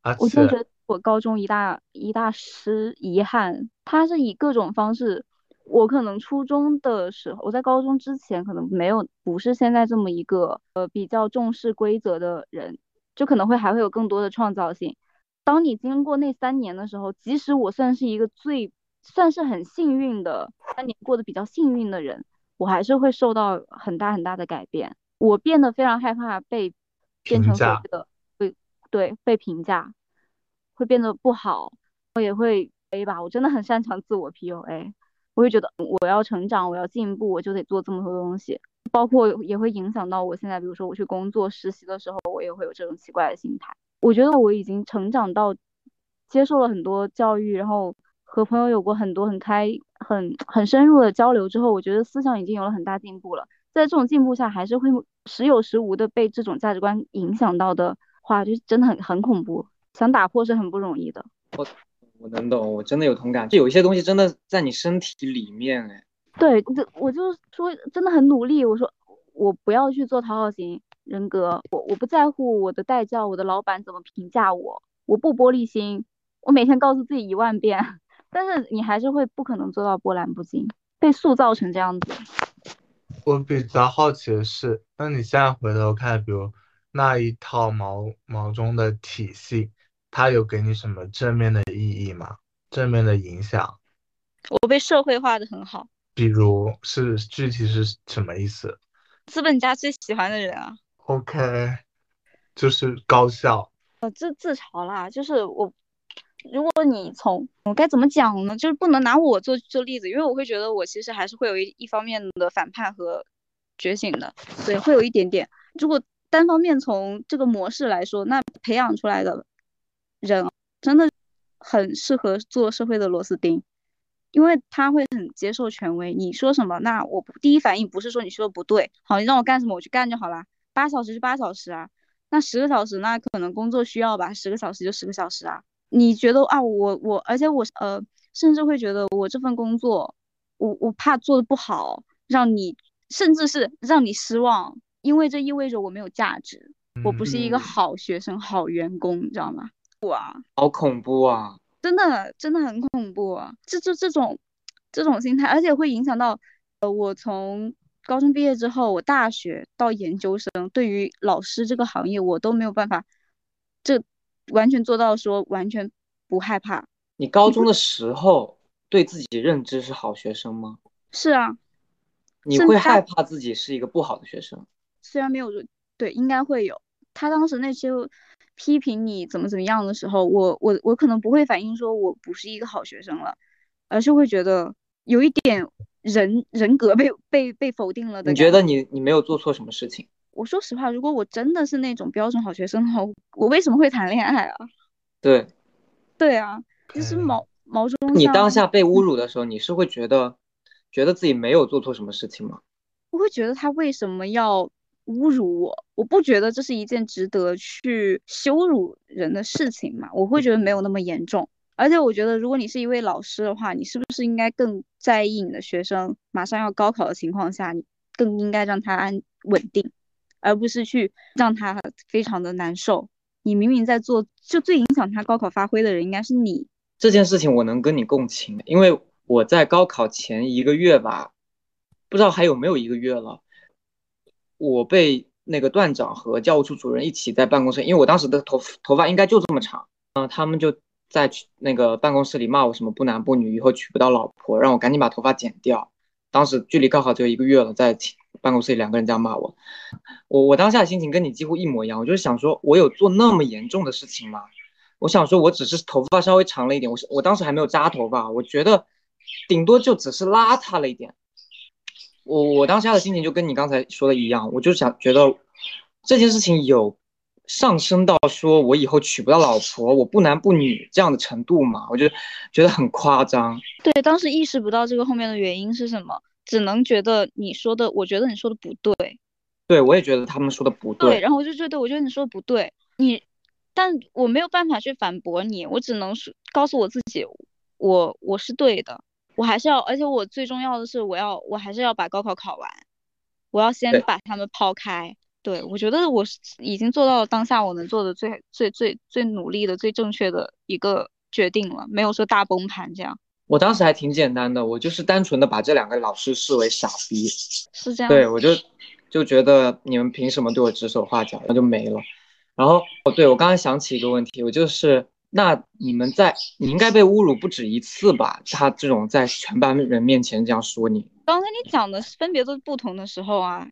而且我高中一大一大失遗憾，他是以各种方式，我可能初中的时候，我在高中之前可能没有不是现在这么一个呃比较重视规则的人，就可能会还会有更多的创造性。当你经过那三年的时候，即使我算是一个最算是很幸运的三年过得比较幸运的人，我还是会受到很大很大的改变。我变得非常害怕被变成所评价谓的被对被评价，会变得不好，我也会 A 吧，我真的很擅长自我 PUA，我会觉得我要成长，我要进步，我就得做这么多东西，包括也会影响到我现在，比如说我去工作实习的时候，我也会有这种奇怪的心态。我觉得我已经成长到接受了很多教育，然后和朋友有过很多很开、很很深入的交流之后，我觉得思想已经有了很大进步了。在这种进步下，还是会时有时无的被这种价值观影响到的话，就真的很很恐怖。想打破是很不容易的。我我能懂，我真的有同感。就有一些东西真的在你身体里面，哎，对，这我就说真的很努力。我说我不要去做讨好型人格，我我不在乎我的代教，我的老板怎么评价我，我不玻璃心。我每天告诉自己一万遍，[laughs] 但是你还是会不可能做到波澜不惊，被塑造成这样子。我比较好奇的是，那你现在回头看，比如那一套毛毛中的体系，它有给你什么正面的意义吗？正面的影响？我被社会化的很好，比如是具体是什么意思资本家最喜欢的人啊，？OK，就是高效。呃，自自嘲啦，就是我，如果你从我该怎么讲呢？就是不能拿我做做例子，因为我会觉得我其实还是会有一一方面的反叛和觉醒的，对，会有一点点。如果单方面从这个模式来说，那培养出来的人真的很适合做社会的螺丝钉，因为他会很接受权威，你说什么，那我不第一反应不是说你说的不对，好，你让我干什么我去干就好啦，八小时就八小时啊。那十个小时，那可能工作需要吧，十个小时就十个小时啊。你觉得啊，我我，而且我呃，甚至会觉得我这份工作，我我怕做的不好，让你甚至是让你失望，因为这意味着我没有价值，我不是一个嗯好学生、好员工，你知道吗？哇，好恐怖啊！真的真的很恐怖啊！这这这种这种心态，而且会影响到呃，我从高中毕业之后，我大学到研究生，对于老师这个行业，我都没有办法，这完全做到说完全不害怕。你高中的时候对自己认知是好学生吗？是啊，你会害怕自己是一个不好的学生？虽然没有对，应该会有。他当时那些批评你怎么怎么样的时候，我我我可能不会反应说我不是一个好学生了，而是会觉得有一点人人格被被被否定了的你觉得你你没有做错什么事情？我说实话，如果我真的是那种标准好学生的话，我我为什么会谈恋爱啊？对对啊，就是嗯毛毛中你当下被侮辱的时候，你是会觉得觉得自己没有做错什么事情吗？我会觉得他为什么要侮辱我？我不觉得这是一件值得去羞辱人的事情嘛，我会觉得没有那么严重。而且我觉得，如果你是一位老师的话，你是不是应该更在意你的学生马上要高考的情况下，你更应该让他安稳定，而不是去让他非常的难受。你明明在做，就最影响他高考发挥的人应该是你。这件事情我能跟你共情，因为我在高考前一个月吧，不知道还有没有一个月了，我被那个段长和教务处主任一起在办公室，因为我当时的头头发应该就这么长，嗯、他们就在那个办公室里骂我什么不男不女，以后娶不到老婆，让我赶紧把头发剪掉。当时距离高考只有一个月了，在办公室里两个人这样骂我，我我当下的心情跟你几乎一模一样，我就是想说，我有做那么严重的事情吗？我想说，我只是头发稍微长了一点，我我当时还没有扎头发，我觉得顶多就只是邋遢了一点。我我当下的心情就跟你刚才说的一样，我就想觉得这件事情有上升到说我以后娶不到老婆，我不男不女这样的程度嘛，我就觉得很夸张。对，当时意识不到这个后面的原因是什么，只能觉得你说的，我觉得你说的不对。对我也觉得他们说的不对，对，然后我就觉得，我觉得你说的不对，你，但我没有办法去反驳你，我只能是告诉我自己，我我是对的，我还是要，而且我最重要的是，我要我还是要把高考考完，我要先把他们抛开。对，我觉得我是已经做到了当下我能做的最最最最努力的、最正确的一个决定了，没有说大崩盘这样，我当时还挺简单的，我就是单纯的把这两个老师视为傻逼。是这样。对，我就就觉得你们凭什么对我指手画脚，那就没了。然后哦，对我刚才想起一个问题，我就是那你们在你应该被侮辱不止一次吧？他这种在全班人面前这样说你，刚才你讲的分别都是不同的时候啊，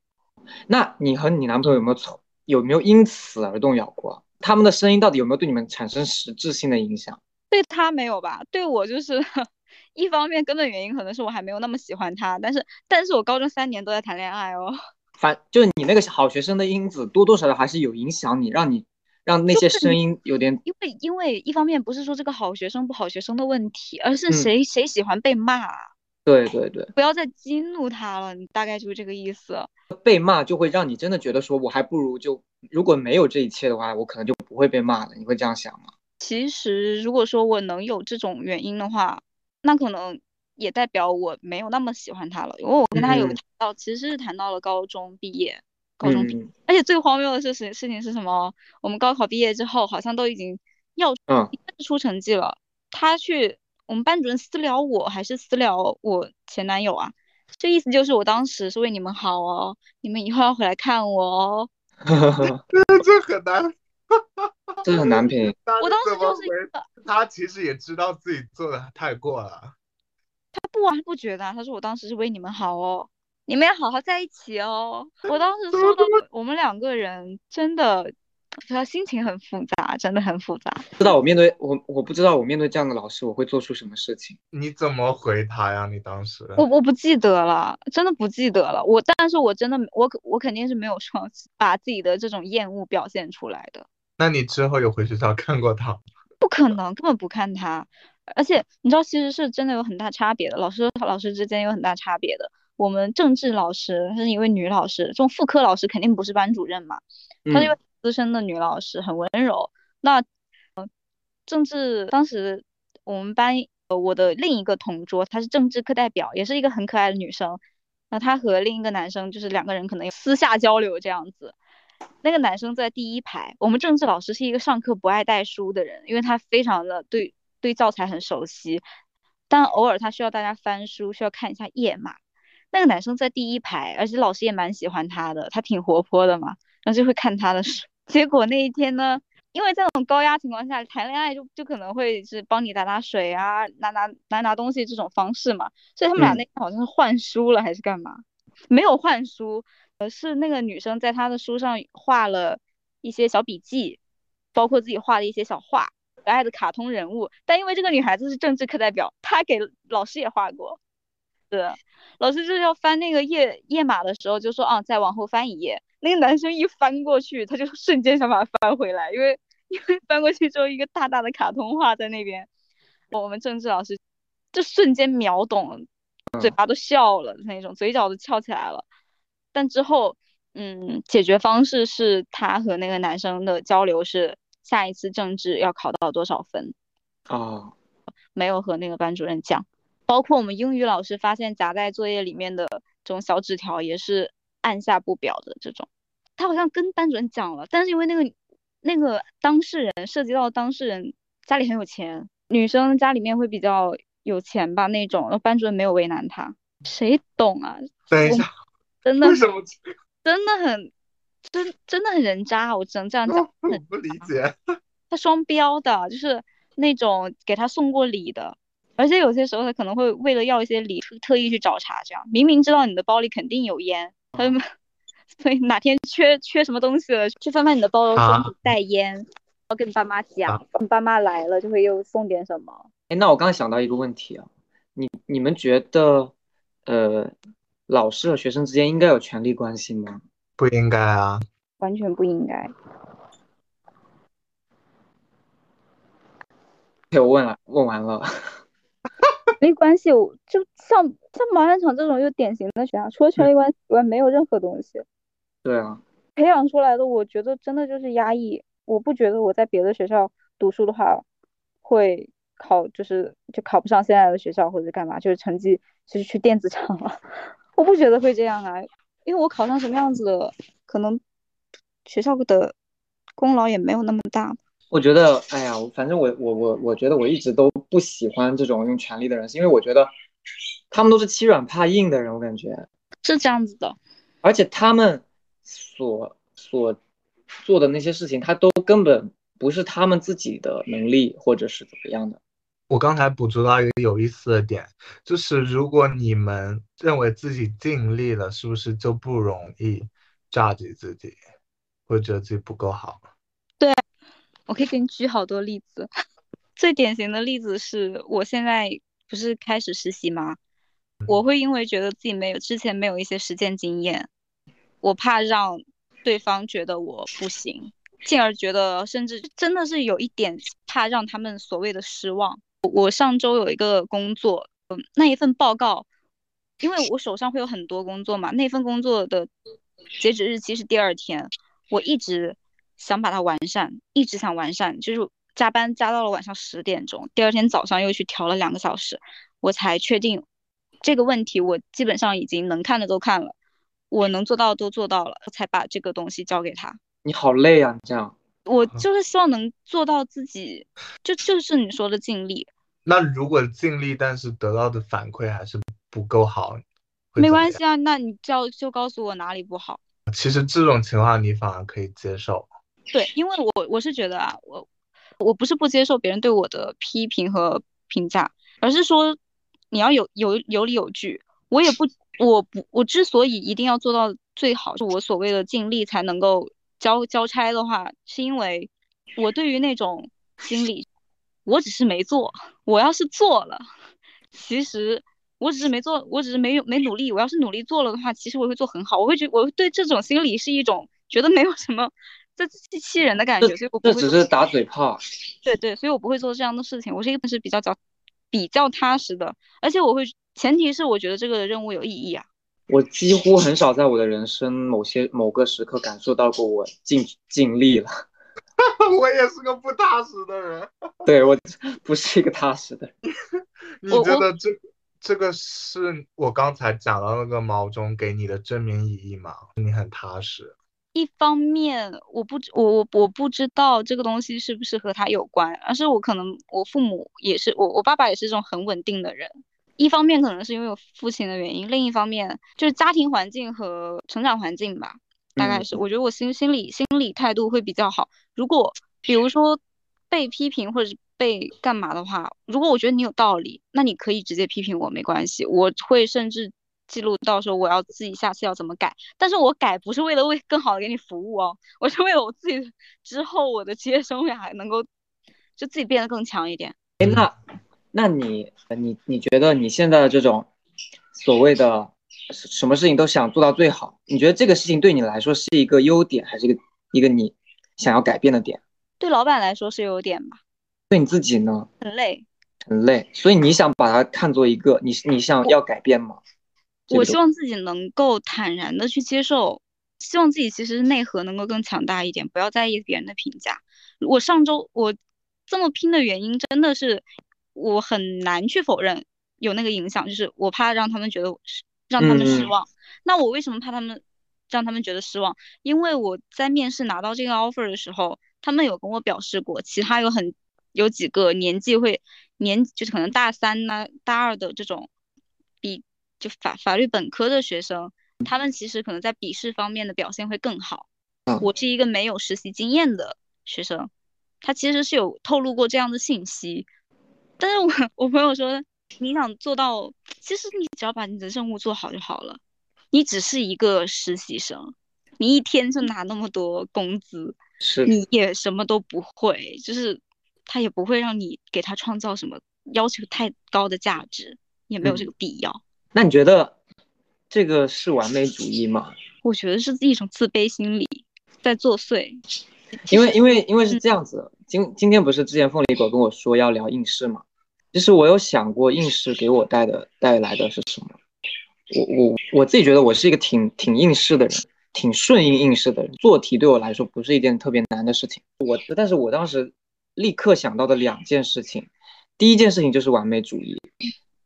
那你和你男朋友有没有从有没有因此而动摇过？他们的声音到底有没有对你们产生实质性的影响？对他没有吧？对我就是 [laughs] 一方面根本原因可能是我还没有那么喜欢他，但是但是我高中三年都在谈恋爱哦。反就是你那个好学生的因子，多多少少还是有影响你，让你让那些声音有点因为因为一方面不是说这个好学生不好学生的问题，而是嗯谁、谁喜欢被骂啊，对对对，不要再激怒他了，你大概就是这个意思。被骂就会让你真的觉得说，我还不如就如果没有这一切的话，我可能就不会被骂了。你会这样想吗？其实如果说我能有这种原因的话，那可能也代表我没有那么喜欢他了，因为我跟他有嗯谈到，其实是谈到了高中毕业，高中毕业。嗯而且最荒谬的事事事情是什么？我们高考毕业之后，好像都已经要嗯出成绩了，他去我们班主任私聊我还是私聊我前男友啊？这意思就是我当时是为你们好哦，你们以后要回来看我哦。[laughs] 这很难，[laughs] 这很难评。我当时就是一个，他其实也知道自己做的太过了。他不啊，不觉得，他说我当时是为你们好哦，你们要好好在一起哦。我当时说的，[laughs] 我们两个人真的。他心情很复杂，真的很复杂。知道我面对我，我不知道我面对这样的老师，我会做出什么事情。你怎么回他呀？你当时我我不记得了，真的不记得了。我但是我真的我我肯定是没有说把自己的这种厌恶表现出来的。那你之后有回学校看过他？[laughs] 不可能，根本不看他。而且你知道，其实是真的有很大差别的，老师和老师之间有很大差别的。我们政治老师她是一位女老师，这种副科老师肯定不是班主任嘛，她是一位。资深的女老师很温柔。那，政治当时我们班呃我的另一个同桌，她是政治课代表，也是一个很可爱的女生。那她和另一个男生就是两个人可能私下交流这样子。那个男生在第一排。我们政治老师是一个上课不爱带书的人，因为他非常的对对教材很熟悉，但偶尔他需要大家翻书，需要看一下页码。那个男生在第一排，而且老师也蛮喜欢他的，他挺活泼的嘛，然后就会看他的书。[laughs] 结果那一天呢，因为在那种高压情况下谈恋爱，就就可能会是帮你打打水啊，拿拿拿拿东西这种方式嘛。所以他们俩那天好像是换书了还是干嘛？没有换书，而，是那个女生在他的书上画了一些小笔记，包括自己画的一些小画，可爱的卡通人物。但因为这个女孩子是政治课代表，她给老师也画过。是，老师就是要翻那个页页码的时候，就说啊，再往后翻一页。那个男生一翻过去，他就瞬间想把它翻回来，因为因为翻过去之后，一个大大的卡通画在那边。我们政治老师就瞬间秒懂，嘴巴都笑了那种，嘴角都翘起来了。但之后，嗯，解决方式是他和那个男生的交流是下一次政治要考到多少分。哦，没有和那个班主任讲。包括我们英语老师发现夹在作业里面的这种小纸条，也是按下不表的这种。他好像跟班主任讲了，但是因为那个那个当事人涉及到当事人家里很有钱，女生家里面会比较有钱吧那种，然后班主任没有为难他，谁懂啊？等一下，真的为什么？真的很真真的很人渣，我只能这样讲。[laughs] 我不理解。他双标的，就是那种给他送过礼的。而且有些时候他可能会为了要一些礼，特意去找茬，这样明明知道你的包里肯定有烟，他们 [laughs] 所以哪天缺缺什么东西了，去翻翻你的包，说你带烟，要跟你爸妈讲，你爸妈来了就会又送点什么。哎，那我刚刚想到一个问题啊，你你们觉得，呃，老师和学生之间应该有权利关系吗？不应该啊，完全不应该。对，我问了，问完了。[laughs] 没关系，我就像像毛院场这种又典型的学校，除了权力关系以外，没有任何东西。对啊，培养出来的，我觉得真的就是压抑。我不觉得我在别的学校读书的话，会考就是就考不上现在的学校或者干嘛，就是成绩就是去电子厂了。[laughs] 我不觉得会这样啊，因为我考上什么样子的，可能学校的功劳也没有那么大。我觉得，哎呀，反正我我我我觉得我一直都不喜欢这种用权力的人，是因为我觉得他们都是欺软怕硬的人，我感觉是这样子的。而且他们所所做的那些事情，他都根本不是他们自己的能力，或者是怎么样的。我刚才捕捉到一个有意思的点，就是如果你们认为自己尽力了，是不是就不容易榨取自己，会觉得自己不够好？我可以给你举好多例子，最典型的例子是我现在不是开始实习吗？我会因为觉得自己没有之前没有一些实践经验，我怕让对方觉得我不行，进而觉得甚至真的是有一点怕让他们所谓的失望。我上周有一个工作，嗯，那一份报告，因为我手上会有很多工作嘛，那份工作的截止日期是第二天，我一直。想把它完善，一直想完善，就是加班加到了晚上十点钟，第二天早上又去调了两个小时，我才确定这个问题，我基本上已经能看的都看了，我能做到的都做到了，才把这个东西交给他。你好累啊，你这样。我就是希望能做到自己，就就是你说的尽力。那如果尽力，但是得到的反馈还是不够好，没关系啊，那你就就告诉我哪里不好。其实这种情况你反而可以接受。对，因为我我是觉得啊，我我不是不接受别人对我的批评和评价，而是说你要有有有理有据。我也不，我不，我之所以一定要做到最好，是我所谓的尽力才能够交交差的话，是因为我对于那种心理，我只是没做，我要是做了，其实我只是没做，我只是没有没努力，我要是努力做了的话，其实我会做很好，我会觉我对这种心理是一种觉得没有什么在自欺欺人的感觉，所以我不这会做只是打嘴炮。对对，所以我不会做这样的事情。我是一个是比较较比较踏实的，而且我会前提是我觉得这个任务有意义啊。我几乎很少在我的人生某些某个时刻感受到过我尽尽力了。[laughs] 我也是个不踏实的人。[laughs] 对我不是一个踏实的人。[laughs] 你觉得这这个是我刚才讲到那个毛中给你的正面意义吗？你很踏实。一方面，我不知我我我不知道这个东西是不是和他有关，而是我可能我父母也是我我爸爸也是这种很稳定的人。一方面可能是因为我父亲的原因，另一方面就是家庭环境和成长环境吧，大概是我觉得我心心理心理态度会比较好。如果比如说被批评或者是被干嘛的话，如果我觉得你有道理，那你可以直接批评我没关系，我会甚至记录到时候我要自己下次要怎么改。但是我改不是为了为更好的给你服务哦，我是为了我自己之后我的职业生涯能够就自己变得更强一点。哎，那那你你你觉得你现在的这种所谓的什么事情都想做到最好，你觉得这个事情对你来说是一个优点，还是一个一个你想要改变的点？对老板来说是优点吧，对你自己呢，很累。很累，所以你想把它看作一个你你想要改变吗？这我希望自己能够坦然的去接受，希望自己其实内核能够更强大一点，不要在意别人的评价。我上周我这么拼的原因，真的是我很难去否认有那个影响，就是我怕让他们觉得我失，让他们失嗯望。那我为什么怕他们让他们觉得失望？因为我在面试拿到这个 offer 的时候，他们有跟我表示过，其他有很有几个年纪会年就是可能大三呐、大二的这种比就法法律本科的学生，他们其实可能在笔试方面的表现会更好。嗯我是一个没有实习经验的学生，他其实是有透露过这样的信息，但是我我朋友说，你想做到，其实你只要把你的任务做好就好了。你只是一个实习生，你一天就拿那么多工资，[laughs] 是你也什么都不会，就是他也不会让你给他创造什么要求太高的价值，也没有这嗯个必要。那你觉得这个是完美主义吗？我觉得是一种自卑心理在作祟。因为因为因为是这样子，今今天不是之前凤梨果跟我说要聊应试嘛？其实我有想过应试给我带的带来的是什么。我我我自己觉得我是一个挺挺应试的人，挺顺应应试的人。做题对我来说不是一件特别难的事情。我但是我当时立刻想到的两件事情，第一件事情就是完美主义，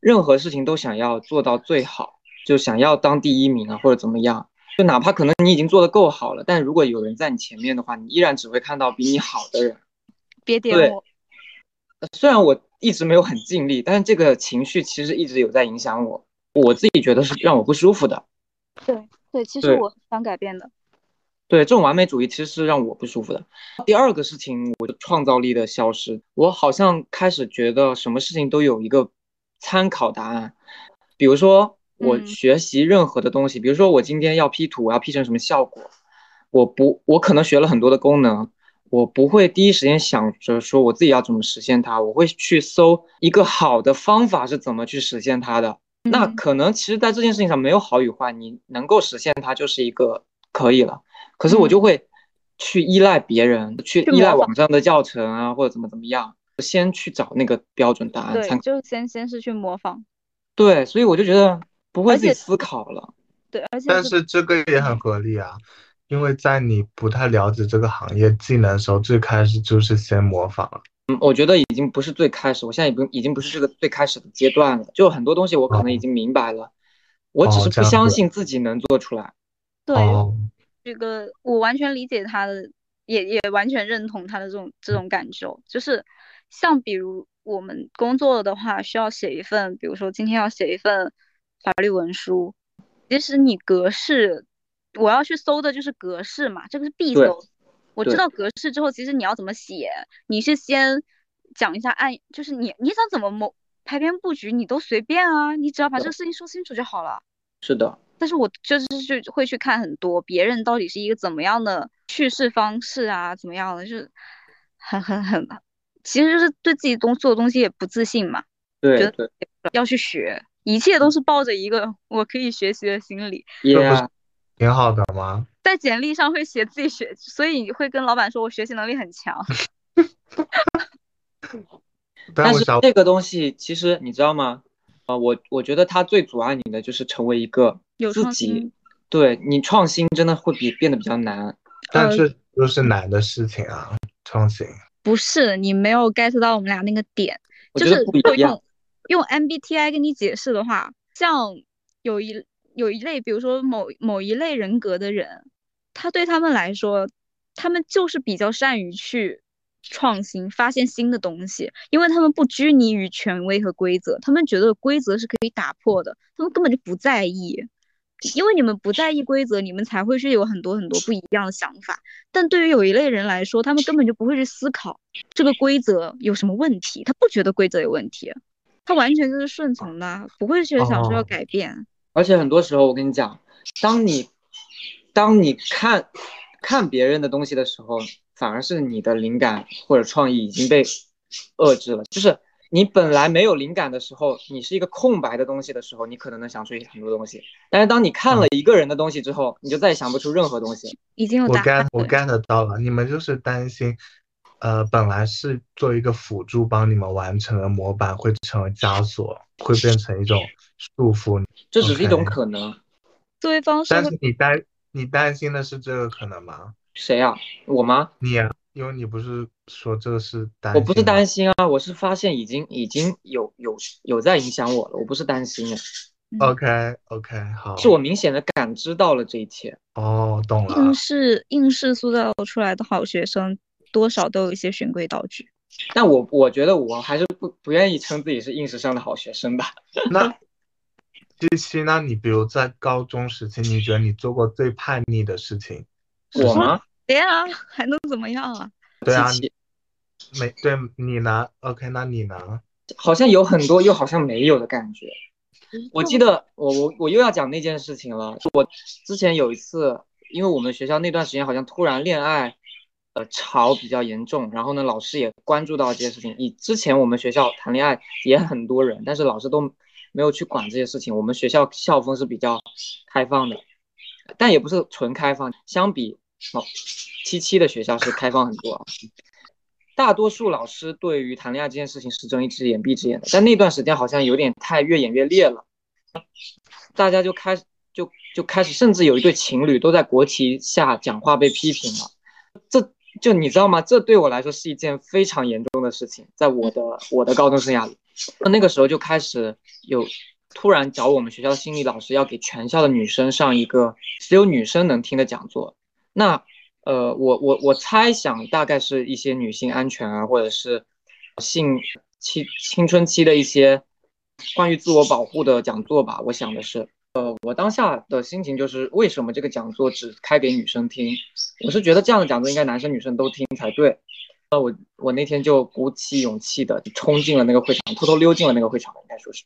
任何事情都想要做到最好，就想要当第一名啊或者怎么样。就哪怕可能你已经做得够好了，但如果有人在你前面的话，你依然只会看到比你好的人。[laughs] 别点我，呃虽然我一直没有很尽力，但是这个情绪其实一直有在影响我，我自己觉得是让我不舒服的。对对，其实我很想改变的。对，这种完美主义其实是让我不舒服的。第二个事情，我的创造力的消失，我好像开始觉得什么事情都有一个参考答案。比如说，我嗯学习任何的东西，比如说我今天要 P 图，我要 P 成什么效果，我不，我可能学了很多的功能，我不会第一时间想着说我自己要怎么实现它，我会去搜一个好的方法是怎么去实现它的。那嗯可能其实，在这件事情上没有好与坏，你能够实现它就是一个可以了。可是我就嗯会去依赖别人，去依赖网上的教程啊，或者怎么怎么样，先去找那个标准答案对参，考。就先先是去模仿，对，所以我就觉得不会自己思考了。对，而且但是这个也很合理啊，因为在你不太了解这个行业技能的时候，最开始就是先模仿了。嗯，我觉得已经不是最开始，我现在已经已经不是这个最开始的阶段了，就很多东西我可能已经明白了，我只是不相信自己能做出来。对哦，这个我完全理解他的，也也完全认同他的这种这种感受，就是像比如我们工作的话，需要写一份，比如说今天要写一份法律文书，其实你格式，我要去搜的就是格式嘛，这个是必搜。我知道格式之后，其实你要怎么写，你是先讲一下按，就是你你想怎么谋排编布局，你都随便啊，你只要把这个事情说清楚就好了。是的，但是我就是去会去看很多别人到底是一个怎么样的叙事方式啊，怎么样的，就是很很很，其实就是对自己东做的东西也不自信嘛，觉对对，要去学，一切都是抱着一个我可以学习的心理，也这不是挺好的吗？在简历上会写自己学，所以你会跟老板说我学习能力很强。[laughs] 但是但我想，这个东西其实你知道吗？呃，我我觉得它最阻碍你的就是成为一个自己，对你创新真的会比变得比较难。呃但这就是难的事情啊，创新。不是你没有 get 到我们俩那个点，就是不一样。会用用 MBTI 跟你解释的话，像有一有一类，比如说某某一类人格的人，他对他们来说，他们就是比较善于去创新，发现新的东西，因为他们不拘泥于权威和规则，他们觉得规则是可以打破的，他们根本就不在意。因为你们不在意规则，你们才会是有很多很多不一样的想法。但对于有一类人来说，他们根本就不会去思考这个规则有什么问题，他不觉得规则有问题，他完全就是顺从的，不会去想说要哦改变。而且很多时候，我跟你讲，当你当你看看别人的东西的时候，反而是你的灵感或者创意已经被遏制了。就是你本来没有灵感的时候，你是一个空白的东西的时候，你可能能想出很多东西。但是当你看了一个人的东西之后，你就再也想不出任何东西。已经有我 get 我 get 到了，你们就是担心，呃，本来是做一个辅助帮你们完成的模板会成为枷锁，会变成一种束缚。这只是一种可能。思维方式但是你担你担心的是这个可能吗？谁呀、我吗？你呀、因为你不是说这个是担我不是担心啊，我是发现已经已经有有有在影响我了。我不是担心啊，OK OK 好，是我明显的感知到了这一切。哦懂了应试应试塑造出来的好学生，多少都有一些循规蹈矩。但我我觉得我还是不不愿意称自己是应试上的好学生吧。[laughs] 那七七，那你比如在高中时期，你觉得你做过最叛逆的事情是什么？我吗？对啊，[laughs] 还能怎么样啊？对啊，七七没对你拿？OK，那你拿？好像有很多，又好像没有的感觉。我记得我我我又要讲那件事情了。我之前有一次，因为我们学校那段时间好像突然恋爱，呃潮比较严重，然后呢老师也关注到这些事情。以之前我们学校谈恋爱也很多人，但是老师都没有去管这些事情。我们学校校风是比较开放的，但也不是纯开放，相比哦七七的学校是开放很多啊。大多数老师对于谈恋爱这件事情是睁一只眼闭一只眼的，但那段时间好像有点太越演越烈了，大家就开始就就开始，甚至有一对情侣都在国旗下讲话被批评了，这就你知道吗？这对我来说是一件非常严重的事情，在我的我的高中生涯里，那个时候就开始有突然找我们学校心理老师要给全校的女生上一个只有女生能听的讲座，那。呃，我我我猜想大概是一些女性安全啊，或者是性青青春期的一些关于自我保护的讲座吧。我想的是，呃，我当下的心情就是，为什么这个讲座只开给女生听？我是觉得这样的讲座应该男生女生都听才对。呃，我我那天就鼓起勇气的冲进了那个会场，偷偷溜进了那个会场，应该说是，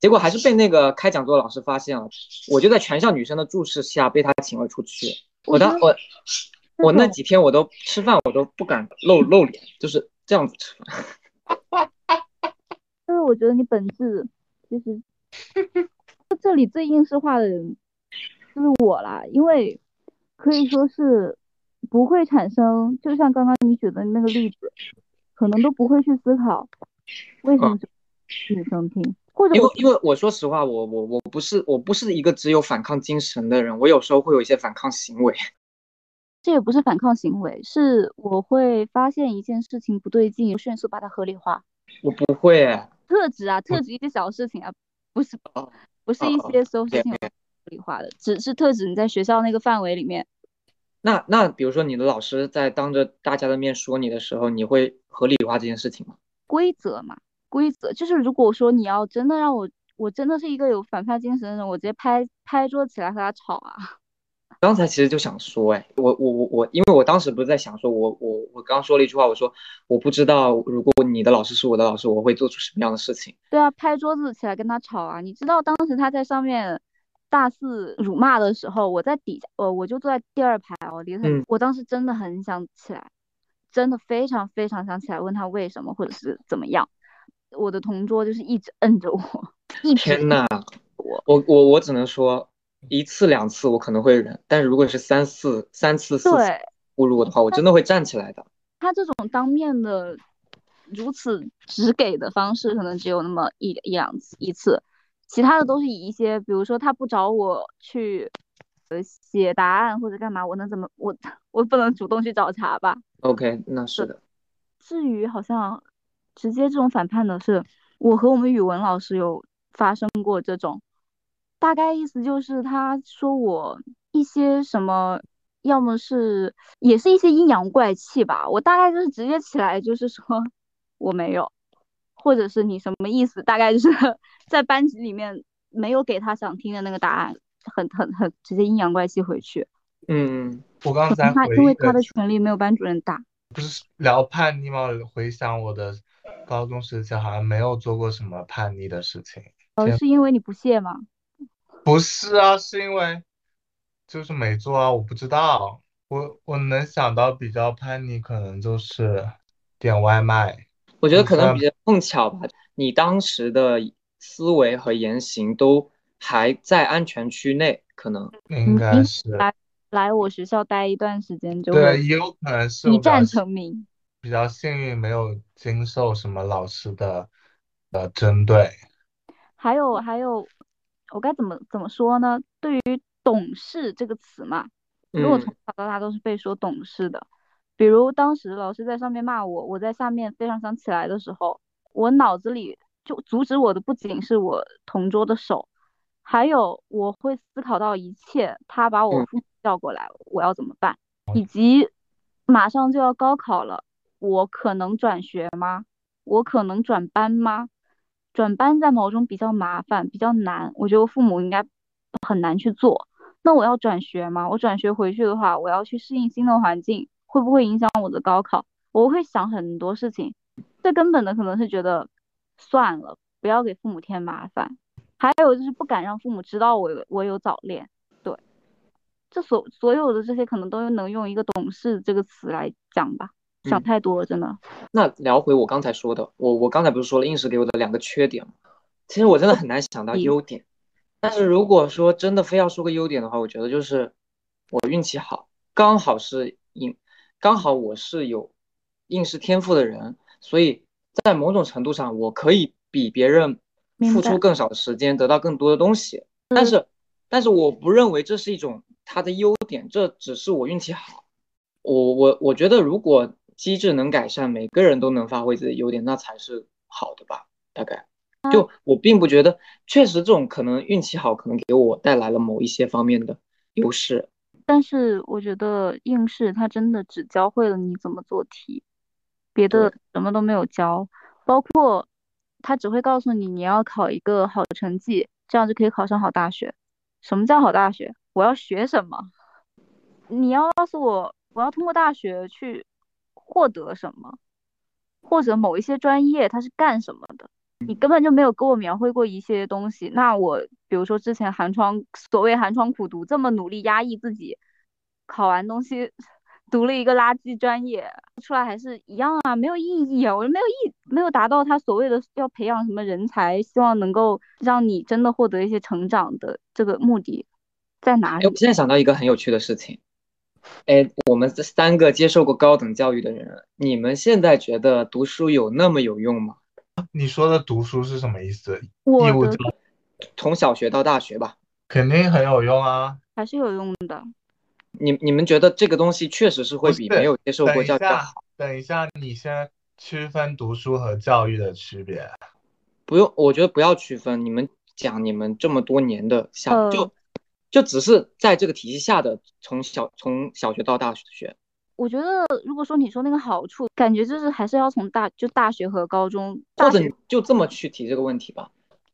结果还是被那个开讲座的老师发现了。我就在全校女生的注视下被他请了出去。我当我。我那几天我都吃饭，我都不敢露露脸，就是这样子吃饭。[laughs] 就是我觉得你本质其实这里最应试化的人就是我啦，因为可以说是不会产生，就像刚刚你举的那个例子，可能都不会去思考为什么女生听，或者因为因为我说实话，我我我不是我不是一个只有反抗精神的人，我有时候会有一些反抗行为。这也不是反抗行为，是我会发现一件事情不对劲，迅速把它合理化。我不会欸，特指啊，特指一些小事情啊，不是哦不是一哦些所有事情都合理化的，只是特指你在学校那个范围里面。那那比如说你的老师在当着大家的面说你的时候，你会合理化这件事情吗？规则嘛，规则就是如果说你要真的让我，我真的是一个有反叛精神的人，我直接拍拍桌子起来和他吵啊。[laughs] 刚才其实就想说，哎，我我我我，因为我当时不是在想说，我我我刚说了一句话，我说我不知道如果你的老师是我的老师，我会做出什么样的事情。对啊，拍桌子起来跟他吵啊！你知道当时他在上面大肆辱骂的时候，我在底下，呃，我就坐在第二排哦，离他。嗯我当时真的很想起来，真的非常非常想起来问他为什么或者是怎么样。我的同桌就是一直摁着我，一直天呐，我我我我只能说一次两次我可能会忍，但是如果是三四三次四次对侮辱我的话，我真的会站起来的。他这种当面的如此直给的方式，可能只有那么一一两次一次，其他的都是以一些，比如说他不找我去呃写答案或者干嘛，我能怎么我我不能主动去找茬吧？OK，那是的，至于好像直接这种反叛的是，我和我们语文老师有发生过这种，大概意思就是他说我一些什么，要么是也是一些阴阳怪气吧，我大概就是直接起来就是说我没有，或者是你什么意思，大概就是 [laughs] 在班级里面没有给他想听的那个答案，很很很直接阴阳怪气回去，嗯，我刚才因为他的权利没有班主任大。不是聊叛逆吗？回想我的高中时期，好像没有做过什么叛逆的事情。呃，是因为你不屑吗？不是啊，是因为就是没做啊，我不知道。我我能想到比较叛逆，可能就是点外卖。我觉得可能比较碰巧吧，你当时的思维和言行都还在安全区内，可能应该嗯是来来我学校待一段时间就对，也有可能是一战成名。比较幸运，没有经受什么老师的呃针对。还有还有，我该怎么怎么说呢？对于“懂事”这个词嘛，因为我嗯从小到大都是被说懂事的。比如当时老师在上面骂我，我在下面非常想起来的时候，我脑子里就阻止我的不仅是我同桌的手，还有我会思考到一切，他把我叫过来，我要怎么办，以及马上就要高考了，我可能转学吗？我可能转班吗？转班在某种比较麻烦，比较难，我觉得我父母应该很难去做。那我要转学吗？我转学回去的话，我要去适应新的环境，会不会影响我的高考？我会想很多事情。最根本的可能是觉得算了，不要给父母添麻烦。还有就是不敢让父母知道我有我有早恋。对，这所所有的这些可能都能用一个“懂事”这个词来讲吧。想嗯太多了，真的。那聊回我刚才说的，我我刚才不是说了应试给我的两个缺点吗？其实我真的很难想到嗯优点，但是如果说真的非要说个优点的话，我觉得就是我运气好，刚好是应，刚好我是有应试天赋的人，所以在某种程度上，我可以比别人付出更少的时间，得到更多的东西。但是，但是我不认为这是一种他的优点，这只是我运气好。我我我觉得，如果机制能改善，每个人都能发挥自己的优点，那才是好的吧？大概，就我并不觉得，确实这种可能运气好，可能给我带来了某一些方面的优势。但是我觉得应试它真的只教会了你怎么做题，别的什么都没有教，包括它只会告诉你你要考一个好成绩，这样就可以考上好大学。什么叫好大学？我要学什么？你要告诉我，我要通过大学去获得什么，或者某一些专业它是干什么的。你根本就没有给我描绘过一些东西，那我比如说之前寒窗，所谓寒窗苦读，这么努力压抑自己，考完东西 [laughs] 读了一个垃圾专业，出来还是一样啊，没有意义啊，我就没有意，没有达到他所谓的要培养什么人才，希望能够让你真的获得一些成长的这个目的在哪，里我？现在想到一个很有趣的事情，哎，我们这三个接受过高等教育的人，你们现在觉得读书有那么有用吗？你说的读书是什么意思？我的义务教从小学到大学吧，肯定很有用啊。还是有用的。你你们觉得这个东西确实是会比没有接受过等一下教育要好？，等一下，你先区分读书和教育的区别。不用，我觉得不要区分。你们讲你们这么多年的就就只是在这个体系下的从小从小学到大学，我觉得如果说你说那个好处，感觉就是还是要从大就大学和高中，或者你就这么去提这个问题吧，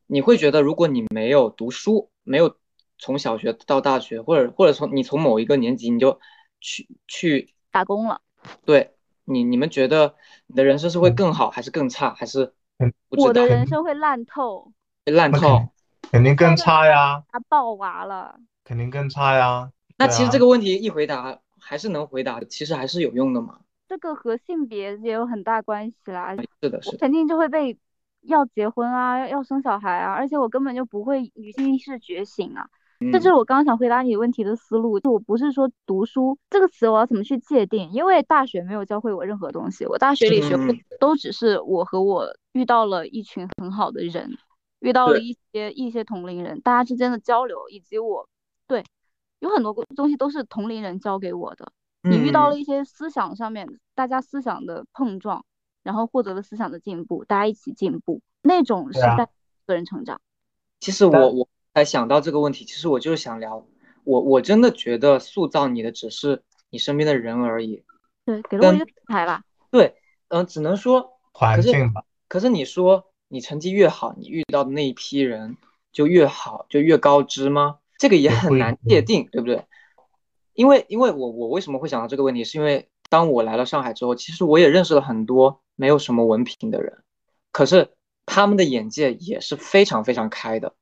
你会觉得如果你没有读书，没有从小学到大学，或者或者从你从某一个年级你就去去打工了。对你你们觉得你的人生是会更好还是更差，还是嗯我的人生会烂透，那烂透？肯定更差呀，他爆娃了。肯定更差呀。那其实这个问题一回答还是能回答的，其实还是有用的嘛。这个和性别也有很大关系啦，是的，是的，肯定就会被要结婚啊，要要生小孩啊，而且我根本就不会女性意识觉醒啊。这就是我刚刚想回答你问题的思路。就我不是说读书这个词我要怎么去界定，因为大学没有教会我任何东西，我大学里学会嗯都只是我和我遇到了一群很好的人，遇到了一些一些同龄人，大家之间的交流，以及我对有很多东西都是同龄人教给我的。你遇到嗯了一些思想上面大家思想的碰撞，然后获得了思想的进步，大家一起进步，那种是对啊带个人成长。其实我我才想到这个问题，其实我就是想聊，我我真的觉得塑造你的只是你身边的人而已。对，给了我一个平台吧。对，嗯、只能说，环境吧，可是你说你成绩越好，你遇到的那一批人就越好，就越高知吗？这个也很难界定，对不对？因为因为我我为什么会想到这个问题，是因为当我来了上海之后，其实我也认识了很多没有什么文凭的人，可是他们的眼界也是非常非常开的。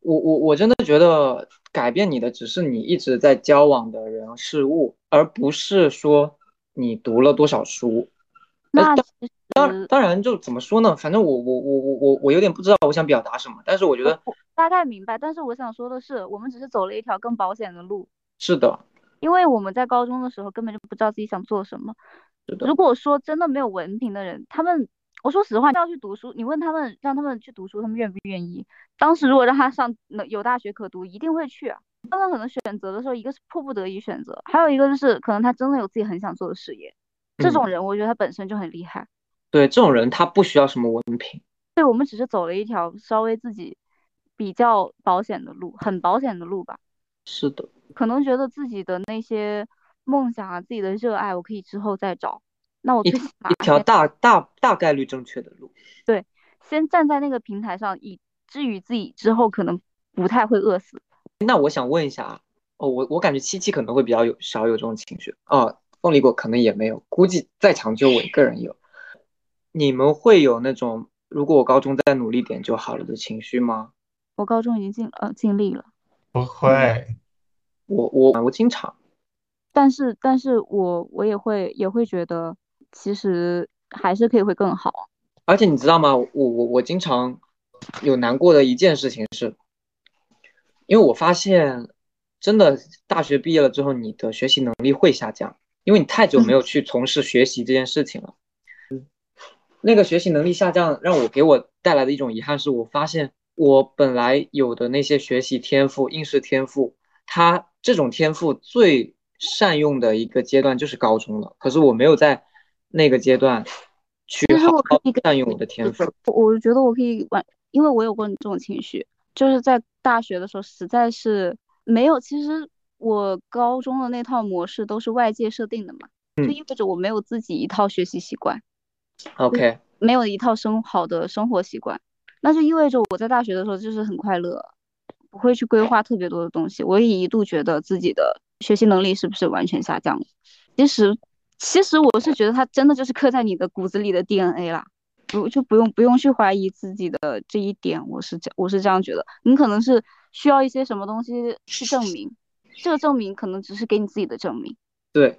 我我我真的觉得改变你的只是你一直在交往的人事物，而不是说你读了多少书。那当当然，就怎么说呢？反正我我我我我我有点不知道我想表达什么，但是我觉得我大概明白，但是我想说的是，我们只是走了一条更保险的路，是的，因为我们在高中的时候根本就不知道自己想做什么。如，果说真的没有文凭的人，他们，我说实话，要去读书，你问他们，让他们去读书，他们愿不愿意？当时如果让他上能有大学可读，一定会去啊。他们可能选择的时候，一个是迫不得已选择，还有一个就是可能他真的有自己很想做的事业。这种嗯人，我觉得他本身就很厉害。对这种人他不需要什么文凭，对，我们只是走了一条稍微自己比较保险的路，很保险的路吧。是的，可能觉得自己的那些梦想啊，自己的热爱，我可以之后再找。那我一最起码一条大大大概率正确的路。对先站在那个平台上，以至于自己之后可能不太会饿死。那我想问一下啊，哦，我我感觉七七可能会比较有少有这种情绪啊，凤梨果可能也没有，估计在场就我一个人有。你们会有那种如果我高中再努力点就好了的情绪吗？我高中已经尽呃尽力了，不会，我我我经常，但是但是我我也会也会觉得，其实还是可以会更好。而且你知道吗？我我我经常有难过的一件事情是，因为我发现真的大学毕业了之后，你的学习能力会下降，因为你太久没有去从事学习这件事情了。那个学习能力下降，让我给我带来的一种遗憾是，我发现我本来有的那些学习天赋、应试天赋，它这种天赋最善用的一个阶段就是高中了，可是我没有在那个阶段去好好善用我的天赋。我我觉得我可以完，因为我有过这种情绪，就是在大学的时候实在是没有。其实我高中的那套模式都是外界设定的嘛，就嗯意味着我没有自己一套学习习惯，OK，没有一套生好的生活习惯，那就意味着我在大学的时候就是很快乐，不会去规划特别多的东西。我也一度觉得自己的学习能力是不是完全下降了。其实，其实我是觉得它真的就是刻在你的骨子里的 DNA 啦，不就不用不用去怀疑自己的这一点。我是这我是这样觉得，你可能是需要一些什么东西去证明，这个证明可能只是给你自己的证明。对，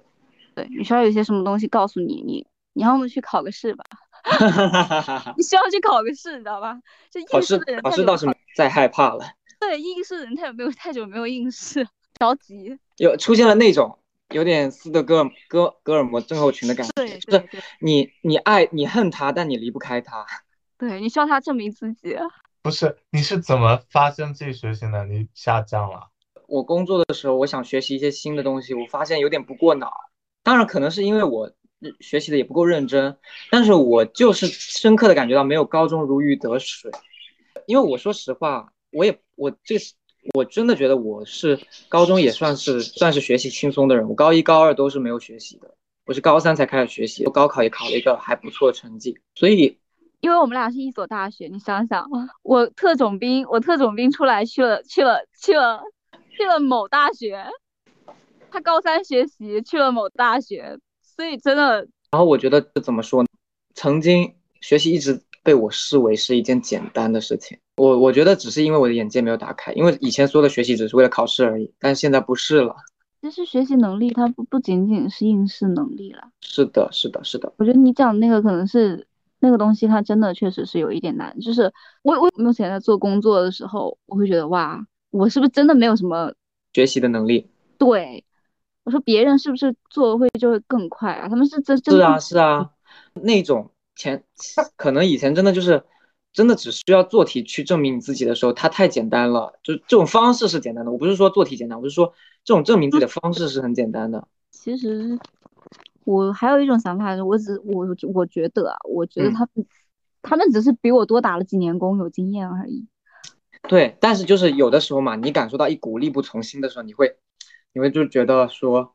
对你需要有一些什么东西告诉你，你你要么去考个试吧，[laughs] 你需要去考个试，你知道吧？就考试应试的人考试倒是再害怕了，[laughs] 对应试的人太久没有太久没有应试，着急。有出现了那种有点斯德哥尔哥哥尔摩症候群的感觉，对就是你你爱你恨他，但你离不开他。[laughs] 对，你需要他证明自己。不是，你是怎么发现自己学习能力下降了？我工作的时候，我想学习一些新的东西，我发现有点不过脑。当然，可能是因为我日学习的也不够认真，但是我就是深刻的感觉到没有高中如鱼得水。因为我说实话，我也我这是我真的觉得我是高中也算是算是学习轻松的人，我高一高二都是没有学习的，我是高三才开始学习，我高考也考了一个还不错的成绩，所以因为我们俩是一所大学，你想想，[laughs] 我特种兵，我特种兵出来去了去了去了去了某大学，他高三学习去了某大学，所以真的，然后我觉得怎么说呢？曾经学习一直被我视为是一件简单的事情，我我觉得只是因为我的眼界没有打开，因为以前所有的学习只是为了考试而已，但是现在不是了。其实学习能力它不不仅仅是应试能力了。是的，是的，是的。我觉得你讲的那个可能是那个东西，它真的确实是有一点难。就是我我目前在做工作的时候，我会觉得哇，我是不是真的没有什么学习的能力？对，我说别人是不是做会就会更快啊？他们是真真是啊是啊，那种前可能以前真的就是真的只需要做题去证明你自己的时候，它太简单了。就这种方式是简单的，我不是说做题简单，我是说。这种证明自己的方式是很简单的。其实我还有一种想法，我只我我觉得啊，我觉得他们他们只是比我多打了几年工，有经验而已。对，但是就是有的时候嘛，你感受到一股力不从心的时候，你会你会就觉得说，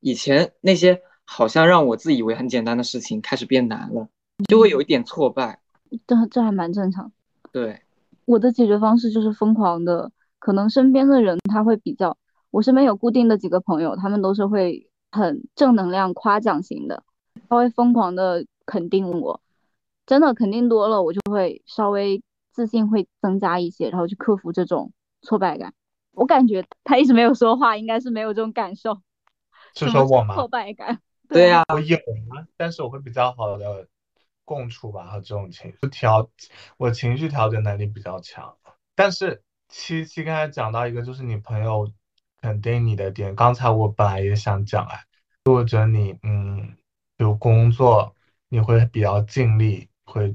以前那些好像让我自以为很简单的事情开始变难了，就会有一点挫败。这这还蛮正常。对，我的解决方式就是疯狂的，可能身边的人他会比较。我身边有固定的几个朋友，他们都是会很正能量、夸奖型的，他会疯狂的肯定我，真的肯定多了，我就会稍微自信会增加一些，然后去克服这种挫败感。我感觉他一直没有说话，应该是没有这种感受。是说我吗？挫败感。对呀，我有啊，但是我会比较好的共处吧，和这种情绪调，我情绪调节能力比较强。但是七七刚才讲到一个，就是你朋友。肯定你的点，刚才我本来也想讲哎，或者你嗯，比如工作，你会比较尽力，会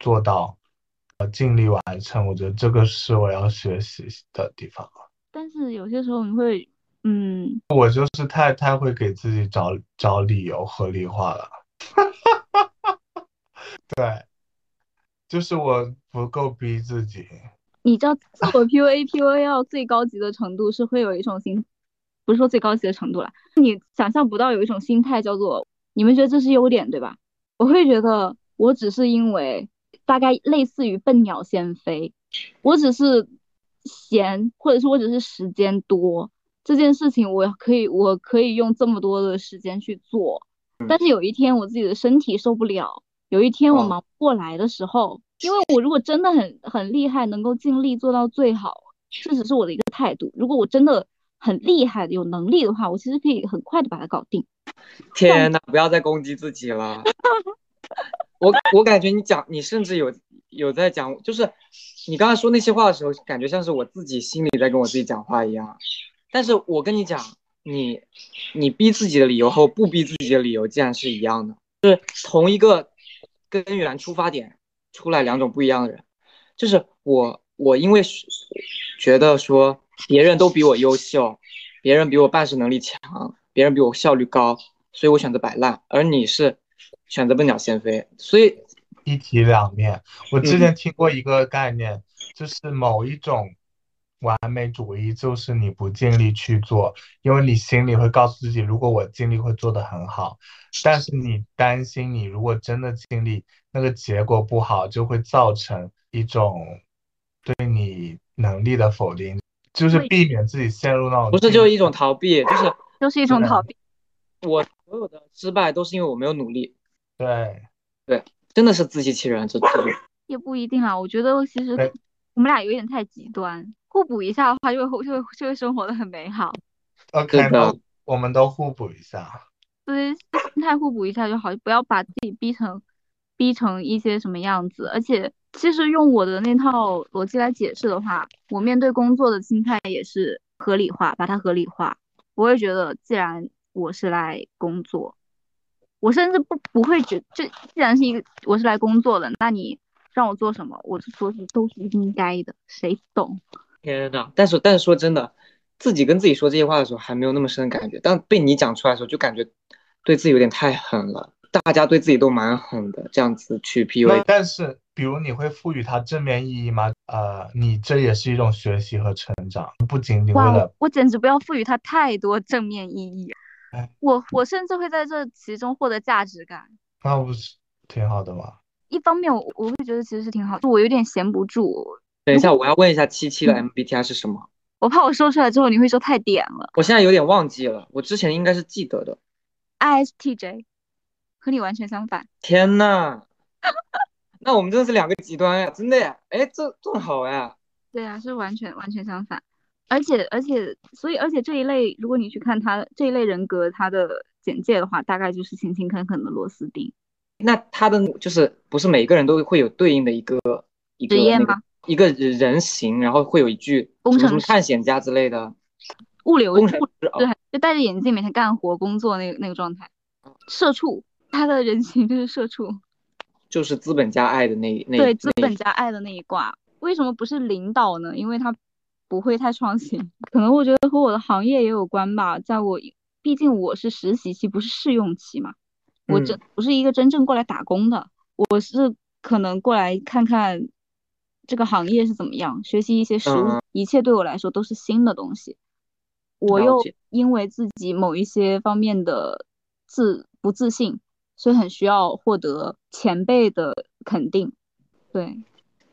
做到呃尽力完成，我觉得这个是我要学习的地方。但是有些时候你会嗯，我就是太太会给自己找找理由合理化了，[laughs] 对，就是我不够逼自己。你知道自我 PUA，PUA 到最高级的程度是会有一种心，不是说最高级的程度了，你想象不到有一种心态叫做，你们觉得这是优点对吧？我会觉得我只是因为大概类似于笨鸟先飞，我只是闲，或者是我只是时间多，这件事情我可以我可以用这么多的时间去做，但是有一天我自己的身体受不了，有一天我忙不过来的时候。因为我如果真的很很厉害，能够尽力做到最好，这只是我的一个态度。如果我真的很厉害、有能力的话，我其实可以很快的把它搞定。天呐，不要再攻击自己了。[laughs] 我我感觉你讲，你甚至有有在讲，就是你刚才说那些话的时候，感觉像是我自己心里在跟我自己讲话一样。但是我跟你讲，你你逼自己的理由和不逼自己的理由竟然是一样的，就是同一个根源出发点。出来两种不一样的人，就是我，我因为觉得说别人都比我优秀，别人比我办事能力强，别人比我效率高，所以我选择摆烂，而你是选择笨鸟先飞，所以一体两面。我之前听过一个概念，就是某一种。完美主义就是你不尽力去做，因为你心里会告诉自己，如果我尽力会做得很好，但是你担心你如果真的尽力，那个结果不好，就会造成一种对你能力的否定，就是避免自己陷入那种不是就是一种逃避，就是就是一种逃避。我所有的失败都是因为我没有努力。对对，真的是自欺欺人，这这种也不一定啊。我觉得其实我们俩有点太极端。互补一下的话，就会就会就会生活的很美好。OK，那我们都互补一下。对，心态互补一下就好，不要把自己逼成逼成一些什么样子。而且，其实用我的那套逻辑来解释的话，我面对工作的心态也是合理化，把它合理化。我也觉得，既然我是来工作，我甚至不不会觉，这既然是一个我是来工作的，那你让我做什么，我说是都是应该的，谁懂？天呐！但是但是说真的，自己跟自己说这些话的时候还没有那么深的感觉，但被你讲出来的时候就感觉对自己有点太狠了。大家对自己都蛮狠的，这样子去 PUA。但是，比如你会赋予它正面意义吗？呃，你这也是一种学习和成长，不仅仅为了……我简直不要赋予它太多正面意义。[laughs] 我我甚至会在这其中获得价值感。那不是挺好的吗？一方面我我会觉得其实是挺好，就我有点闲不住，等一下，我要问一下七七的 MBTI 是什么？[laughs] 我怕我说出来之后你会说太点了。我现在有点忘记了，我之前应该是记得的。ISTJ 和你完全相反。天呐，[laughs] 那我们真的是两个极端呀，真的呀，哎，这这么好呀。对啊，是完全完全相反。而且而且，所以而且这一类，如果你去看他这一类人格他的简介的话，大概就是勤勤恳恳的螺丝钉。那他的就是不是每个人都会有对应的一个一个职业那个吗？一个人形，然后会有一句工程师探险家之类的。物流工程师对哦，，就戴着眼镜每天干活工作那个那个状态。社畜，他的人形就是社畜，[laughs] 就是资本家爱的那那对资本家爱的那一挂。为什么不是领导呢？因为他不会太创新，[laughs] 可能我觉得和我的行业也有关吧。在我毕竟我是实习期，不是试用期嘛，我真嗯不是一个真正过来打工的，我是可能过来看看这个行业是怎么样，学习一些实物，嗯一切对我来说都是新的东西。我又因为自己某一些方面的自不自信，所以很需要获得前辈的肯定。对，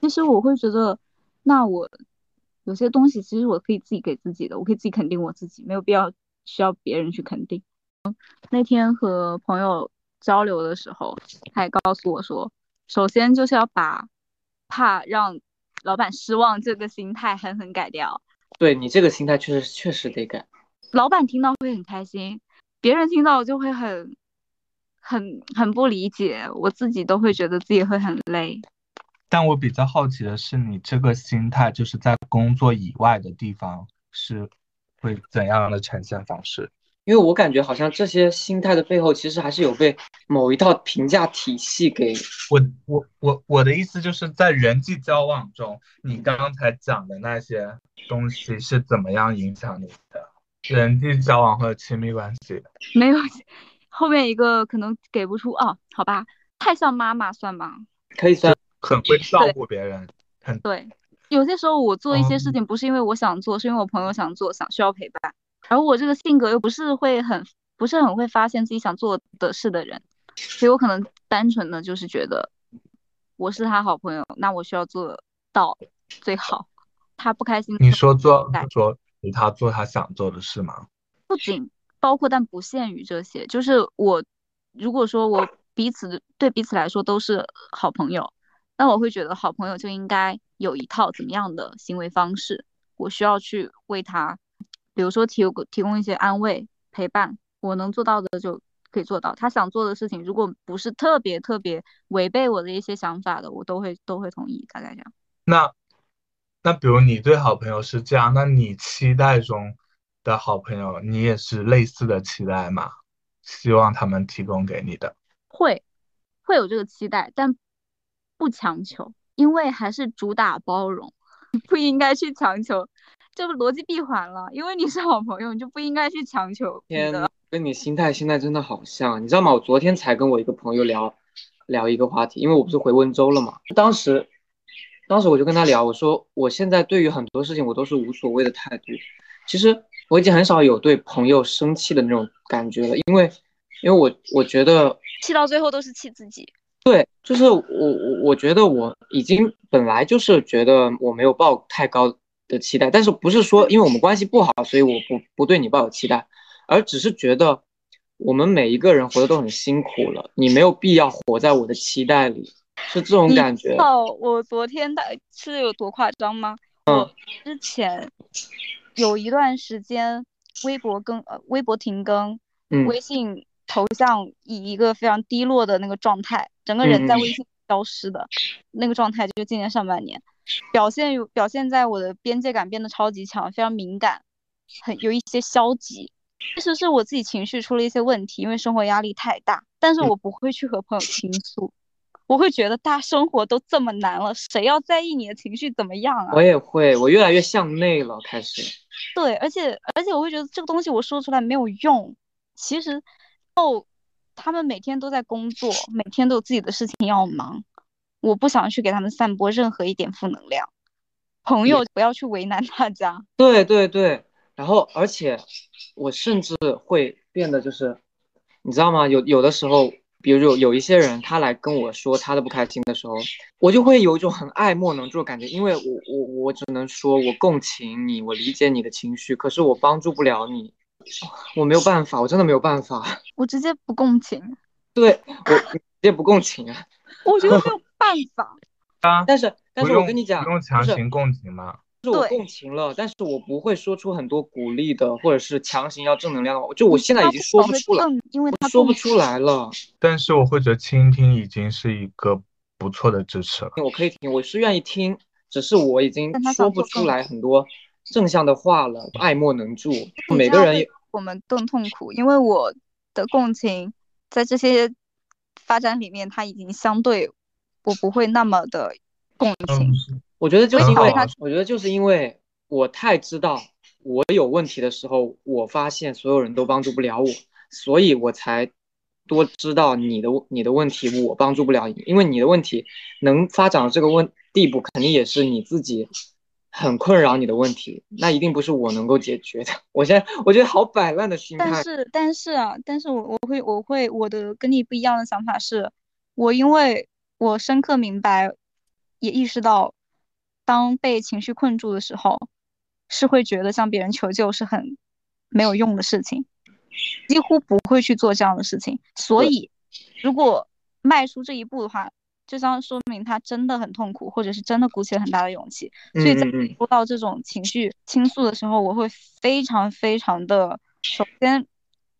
其实我会觉得，那我有些东西其实我可以自己给自己的，我可以自己肯定我自己，没有必要需要别人去肯定。那天和朋友交流的时候，他也告诉我说，首先就是要把怕让老板失望这个心态狠狠改掉。对你这个心态确实确实得改。老板听到会很开心，别人听到就会很很很不理解，我自己都会觉得自己会很累。但我比较好奇的是，你这个心态就是在工作以外的地方是会怎样的呈现方式？因为我感觉好像这些心态的背后，其实还是有被某一套评价体系给我我我我的意思就是在人际交往中，你刚才讲的那些东西是怎么样影响你的人际交往和亲密关系？没有，后面一个可能给不出啊，好吧，太像妈妈算吗？可以算很会照顾别人，很对，有些时候我做一些事哦情不是因为我想做，是因为我朋友想做，想需要陪伴，而我这个性格又不是会很不是很会发现自己想做的事的人，所以我可能单纯的就是觉得我是他好朋友，那我需要做到最好。他不开心你，说做对说陪他做他想做的事吗？不仅包括但不限于这些，就是我如果说我彼此对彼此来说都是好朋友，那我会觉得好朋友就应该有一套怎么样的行为方式，我需要去为他，比如说提供提供一些安慰陪伴，我能做到的就可以做到。他想做的事情，如果不是特别特别违背我的一些想法的，我都会都会同意，大概这样。那那比如你对好朋友是这样，那你期待中的好朋友，你也是类似的期待吗？希望他们提供给你的。会会有这个期待，但不强求，因为还是主打包容，不应该去强求，这个逻辑闭环了。因为你是好朋友，你就不应该去强求天呐，跟你心态现在真的好像，你知道吗？我昨天才跟我一个朋友聊聊一个话题，因为我不是回温州了嘛，当时当时我就跟他聊，我说我现在对于很多事情我都是无所谓的态度。其实我已经很少有对朋友生气的那种感觉了，因为因为我我觉得气到最后都是气自己。对，就是我我我觉得我已经本来就是觉得我没有抱太高的期待，但是不是说因为我们关系不好，所以我不不对你抱有期待，而只是觉得我们每一个人活得都很辛苦了，你没有必要活在我的期待里，是这种感觉。哦，我昨天的是有多夸张吗？我之前有一段时间微博更呃微博停更，嗯微信头像以一个非常低落的那个状态，整个人在微信消失的、那个状态，就是今年上半年，表现有表现在我的边界感变得超级强，非常敏感，很有一些消极。其实是我自己情绪出了一些问题，因为生活压力太大，但是嗯我不会去和朋友倾诉，我会觉得大生活都这么难了，谁要在意你的情绪怎么样啊我？也会，我越来越向内了，开始。对，而且而且我会觉得这个东西我说出来没有用。其实，哦，他们每天都在工作，每天都有自己的事情要忙，我不想去给他们散播任何一点负能量。朋友不要去为难大家。对对对，然后而且我甚至会变得就是，你知道吗？有有的时候，比如有有一些人，他来跟我说他的不开心的时候，我就会有一种很爱莫能助的感觉，因为我我我只能说我共情你，我理解你的情绪，可是我帮助不了你，我没有办法，我真的没有办法，[laughs] 我直接不共情，对我直接不共情啊。我觉得没有 [laughs] 办法。啊，但是但是我跟你讲，不用强行共情嘛。是我共情了，但是我不会说出很多鼓励的，或者是强行要正能量的话，就我现在已经说不出来，因为他说不出来了。但是我会觉得倾听已经是一个不错的支持了。我可以听，我是愿意听，只是我已经说不出来很多正向的话了，爱莫能助。每个人也我们更痛苦，因为我的共情在这些发展里面，它已经相对我不会那么的共情。嗯，我觉得就是因为很好啊，我觉得就是因为我太知道我有问题的时候，我发现所有人都帮助不了我，所以我才多知道你的你的问题我帮助不了你，因为你的问题能发展到这个问地步，肯定也是你自己很困扰你的问题，那一定不是我能够解决的。[laughs] 我现在我觉得好摆烂的心态，但是，但是啊，但是我我会我会我的跟你不一样的想法是，我因为我深刻明白，也意识到，当被情绪困住的时候，是会觉得向别人求救是很没有用的事情，几乎不会去做这样的事情。所以，如果迈出这一步的话，就像说明他真的很痛苦，或者是真的鼓起了很大的勇气。所以在说到这种情绪倾诉的时候，我会非常非常的，首先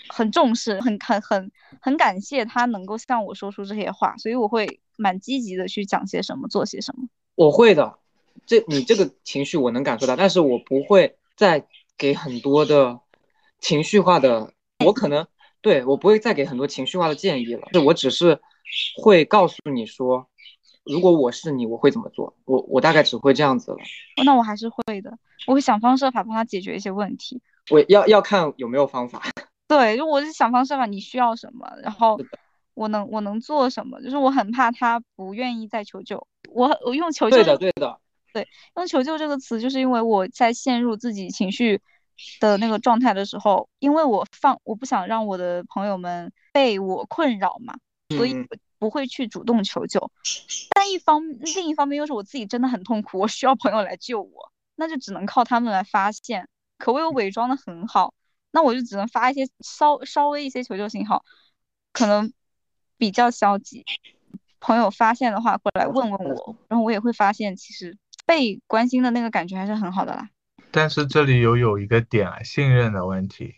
很重视，很很很很感谢他能够向我说出这些话，所以我会蛮积极的去讲些什么，做些什么。我会的，这你这个情绪我能感受到，但是我不会再给很多的情绪化的，我可能对我不会再给很多情绪化的建议了，就我只是会告诉你说，如果我是你，我会怎么做，我我大概只会这样子了，那我还是会的，我会想方设法帮他解决一些问题。我要要看有没有方法，[laughs] 对，就我是想方设法，你需要什么，然后我能我能做什么，就是我很怕他不愿意再求救。我我用求救对的对的，用求救这个词，就是因为我在陷入自己情绪的那个状态的时候，因为我放我不想让我的朋友们被我困扰嘛，所以不会去主动求救。但一方另一方面又是我自己真的很痛苦，我需要朋友来救我，那就只能靠他们来发现。可我又伪装的很好，那我就只能发一些稍稍微一些求救信号，可能比较消极。朋友发现的话过来问问我，然后我也会发现其实被关心的那个感觉还是很好的啦。但是这里有有一个点啊，信任的问题，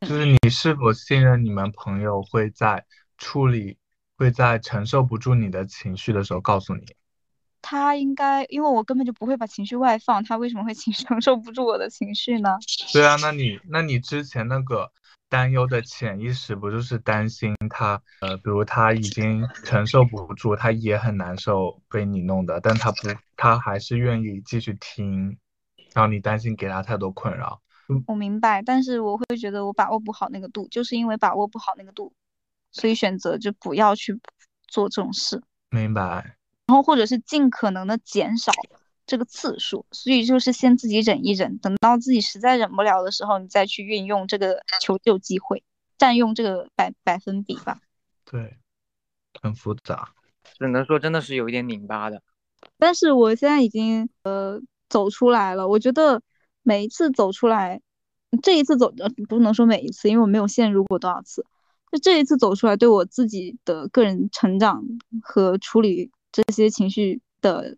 就是你是否信任你们朋友会在处理，会在承受不住你的情绪的时候告诉你。他应该，因为我根本就不会把情绪外放，他为什么会情 [laughs] 承受不住我的情绪呢？对啊，那你那你之前那个担忧的潜意识不就是担心他，呃，比如他已经承受不住，他也很难受被你弄的，但他不，他还是愿意继续听，然后你担心给他太多困扰。我明白，但是我会觉得我把握不好那个度，就是因为把握不好那个度，所以选择就不要去做这种事，明白？然后或者是尽可能的减少这个次数，所以就是先自己忍一忍，等到自己实在忍不了的时候，你再去运用这个求救机会，占用这个百百分比吧。对，很复杂。只能说真的是有一点拧巴的。但是我现在已经呃走出来了，我觉得每一次走出来，这一次走呃不能说每一次，因为我没有陷入过多少次，就这一次走出来，对我自己的个人成长和处理这些情绪的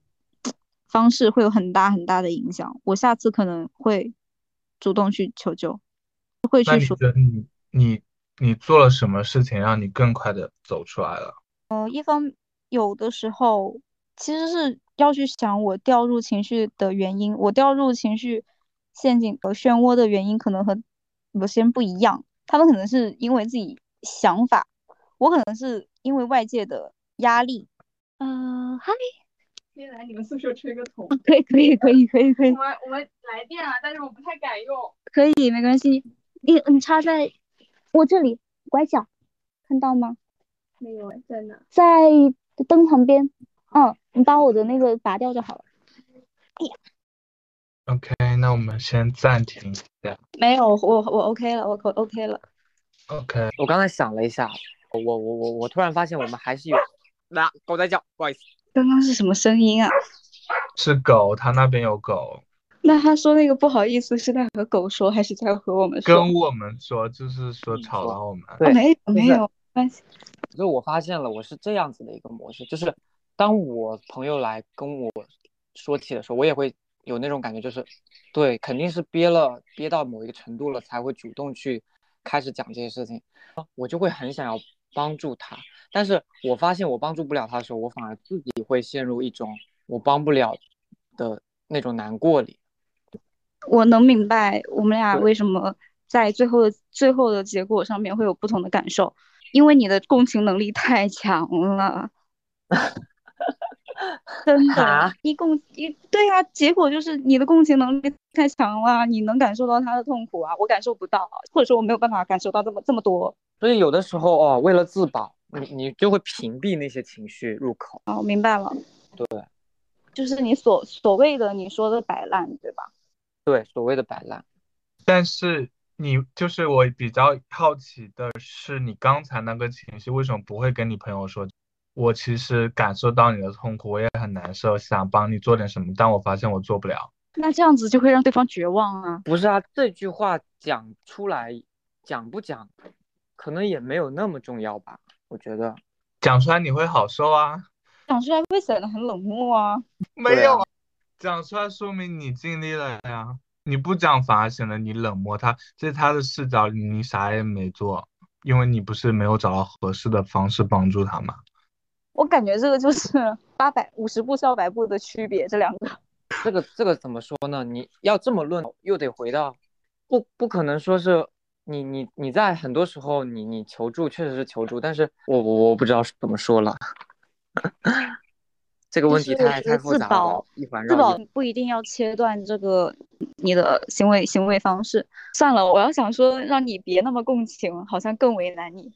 方式会有很大很大的影响。我下次可能会主动去求救，会那你去说。觉得你你你做了什么事情让你更快的走出来了？呃，一方有的时候其实是要去想我掉入情绪的原因，我掉入情绪陷阱和漩涡的原因可能和有些人不一样，他们可能是因为自己想法，我可能是因为外界的压力。呃，嗨，可以来你们宿舍吹个头。可以可以可以可以可以我们我们来电了，但是我不太敢用。可以，没关系。你你插在我这里，拐角，看到吗？没有哎，在哪？在灯旁边。嗯，你把我的那个拔掉就好了。哎呀 OK，那我们先暂停一下。没有，我我 OK 了，我 OK 了。OK，我刚才想了一下，我我我我突然发现我们还是有，那狗在叫，不好意思。刚刚是什么声音啊？是狗，他那边有狗，那他说那个不好意思是在和狗说，还是在和我们说？跟我们说，就是说吵到我们。对啊没有没有关系。就我发现了，我是这样子的一个模式，就是当我朋友来跟我说起的时候，我也会有那种感觉，就是对，肯定是憋了憋到某一个程度了，才会主动去开始讲这些事情，我就会很想要帮助他，但是我发现我帮助不了他的时候，我反而自己会陷入一种我帮不了的那种难过里。我能明白我们俩为什么在最后的最后的结果上面会有不同的感受，因为你的共情能力太强了。[laughs] 真啊的，你共你对啊，结果就是你的共情能力太强了，你能感受到他的痛苦啊，我感受不到，或者说我没有办法感受到这么这么多所以有的时候哦，为了自保，你你就会屏蔽那些情绪入口。哦，我明白了，对就是你所所谓的你说的摆烂，对吧？对，所谓的摆烂。但是你就是我比较好奇的是，你刚才那个情绪为什么不会跟你朋友说？我其实感受到你的痛苦，我也很难受，想帮你做点什么，但我发现我做不了。那这样子就会让对方绝望啊。不是啊，这句话讲出来，讲不讲，可能也没有那么重要吧？我觉得讲出来你会好受啊？讲出来会显得很冷漠啊。没有啊，讲出来说明你尽力了呀。你不讲反而显得你冷漠他，在他的视角里你啥也没做，因为你不是没有找到合适的方式帮助他嘛。我感觉这个就是八百五十步笑百步的区别，这两个。这个这个怎么说呢？你要这么论，又得回到不不可能说是你你你在很多时候你你求助确实是求助，但是我我我不知道是怎么说了。[laughs] 这个问题太太复杂了保，一环自保。不一定要切断这个你的行为行为方式。算了，我要想说让你别那么共情，好像更为难你。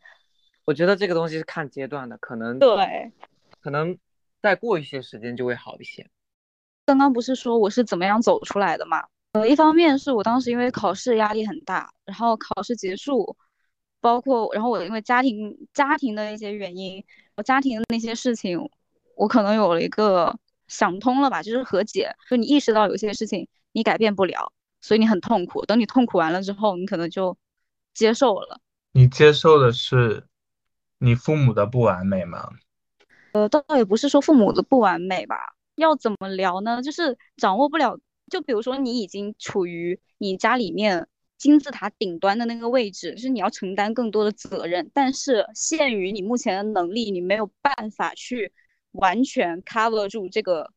我觉得这个东西是看阶段的，可能对，可能再过一些时间就会好一些。刚刚不是说我是怎么样走出来的嘛？呃，一方面是我当时因为考试压力很大，然后考试结束，包括然后我因为家庭家庭的一些原因，我家庭的那些事情，我可能有了一个想通了吧，就是和解，就你意识到有些事情你改变不了，所以你很痛苦。等你痛苦完了之后，你可能就接受了。你接受的是你父母的不完美吗？呃，倒也不是说父母的不完美吧，要怎么聊呢？就是掌握不了，就比如说你已经处于你家里面金字塔顶端的那个位置，就是你要承担更多的责任，但是限于你目前的能力，你没有办法去完全 cover 住这个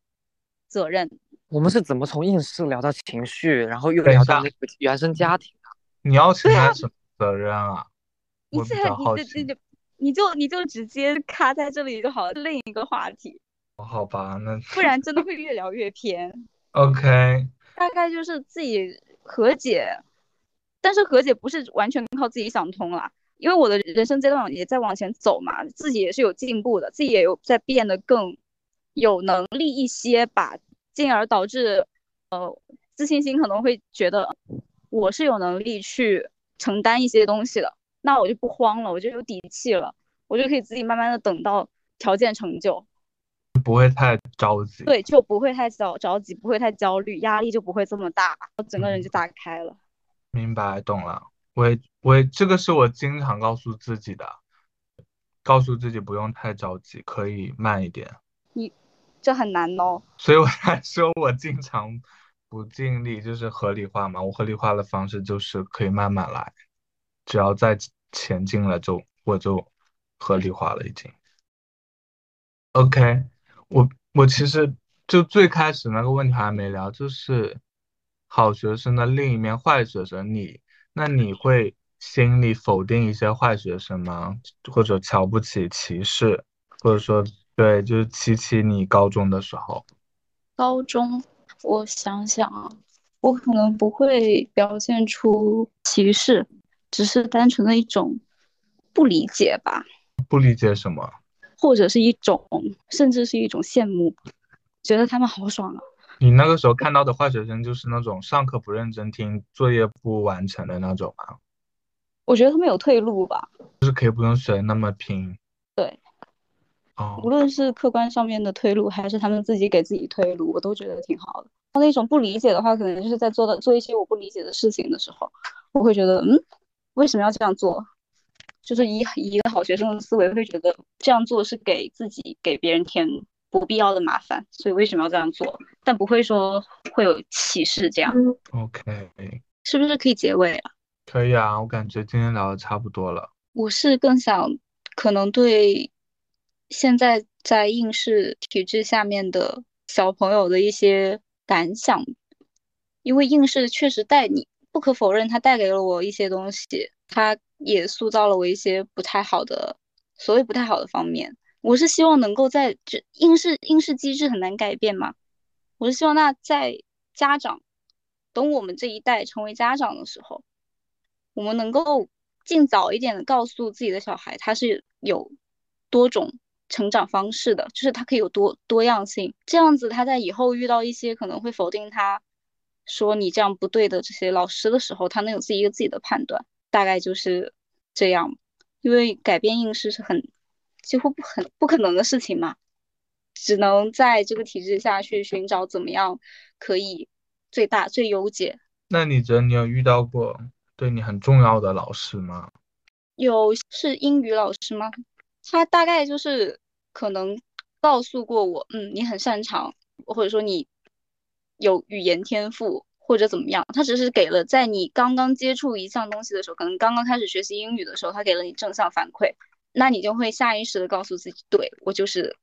责任。我们是怎么从应试聊到情绪，然后又聊到那个原生家庭？你要承担什么责任啊？你这你这你就你就直接卡在这里就好了，另一个话题，好吧，那不然真的会越聊越偏。[laughs] OK，大概就是自己和解，但是和解不是完全靠自己想通了，因为我的人生阶段也在往前走嘛，自己也是有进步的，自己也有在变得更有能力一些吧，进而导致呃自信心可能会觉得我是有能力去承担一些东西的，那我就不慌了，我就有底气了，我就可以自己慢慢的等到条件成就。不会太着急。对，就不会太着着急，不会太焦虑，压力就不会这么大，我整个人就打开了。明白，懂了。我也我也这个是我经常告诉自己的，告诉自己不用太着急，可以慢一点。你这很难哦。所以我才说我经常不尽力，就是合理化嘛。我合理化的方式就是可以慢慢来，只要在前进了就我就合理化了已经。OK，我我其实就最开始那个问题还没聊，就是好学生的另一面，坏学生。你那你会心里否定一些坏学生吗？或者瞧不起、歧视，或者说对，就是提起你高中的时候。高中，我想想啊，我可能不会表现出歧视，只是单纯的一种不理解吧，不理解什么？或者是一种，甚至是一种羡慕，觉得他们好爽啊。你那个时候看到的坏学生就是那种上课不认真听、作业不完成的那种吗？我觉得他们有退路吧，就是可以不用学那么拼。对，哦无，论是客观上面的退路，还是他们自己给自己退路，我都觉得挺好的。那种不理解的话，可能就是在做的做一些我不理解的事情的时候，我会觉得，嗯，为什么要这样做？就是以以一个好学生的思维，会觉得这样做是给自己给别人添不必要的麻烦，所以为什么要这样做？但不会说会有歧视这样，OK，是不是可以结尾了？可以啊，我感觉今天聊的差不多了。我是更想可能对现在在应试体制下面的小朋友的一些感想，因为应试确实带你不可否认，它带给了我一些东西，它也塑造了我一些不太好的，所谓不太好的方面。我是希望能够在这应试应试机制很难改变嘛，我是希望那在家长等我们这一代成为家长的时候，我们能够尽早一点的告诉自己的小孩，他是有多种成长方式的，就是他可以有多多样性，这样子他在以后遇到一些可能会否定他，说你这样不对的这些老师的时候，他能有自己一个自己的判断，大概就是这样。因为改变应试是很几乎不很不可能的事情嘛，只能在这个体制下去寻找怎么样可以最大最优解。那你觉得你有遇到过对你很重要的老师吗？有是英语老师吗？他大概就是可能告诉过我，嗯，你很擅长，或者说你有语言天赋，或者怎么样。他只是给了在你刚刚接触一项东西的时候，可能刚刚开始学习英语的时候，他给了你正向反馈，那你就会下意识的告诉自己，对，我就是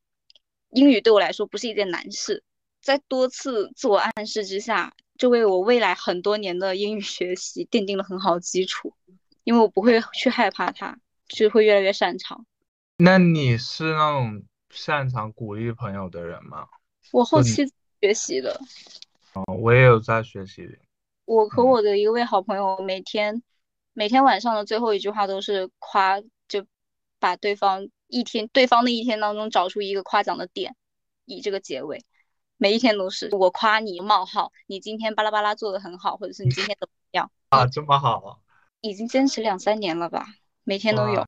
英语对我来说不是一件难事。在多次自我暗示之下，就为我未来很多年的英语学习奠定了很好的基础。因为我不会去害怕它，就会越来越擅长。那你是那种擅长鼓励朋友的人吗？我后期学习的，哦，我也有在学习。我和嗯我的一位好朋友每天每天晚上的最后一句话都是夸，就把对方一天对方的一天当中找出一个夸奖的点，以这个结尾。每一天都是我夸你冒号，你今天巴拉巴拉做的很好，或者是你今天怎么样，[laughs] 啊，这么好，已经坚持两三年了吧，每天都有哇。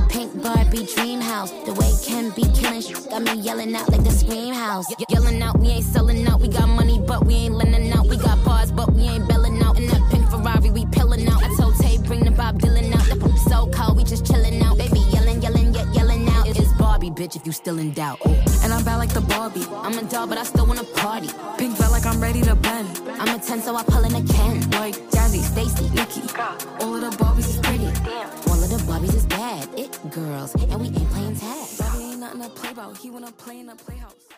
Pink Barbie dream house. The way Ken be killing got me yelling out like the scream house. Ye- Yelling out, we ain't selling out. We got money, but we ain't lending out. We got bars, but we ain't belling out. In that pink Ferrari, we pillin' out. I told Tay, bring the Bob Dylan out. The poop so cold, we just chillin' out. Baby, yelling, yelling, yet yelling out. It's Barbie, bitch, if you still in doubt. And I'm bad like the Barbie. I'm a doll, but I still wanna party. Pink felt like I'm ready to bend. I'm a 10, so I pull in a Ken. Like Jazzy, Stacy, Nikki. All of the Barbies is pretty. Of the Barbies is bad, it girls, and we ain't playing tag. Bobby ain't nothing to play about. He wanna play in the playhouse.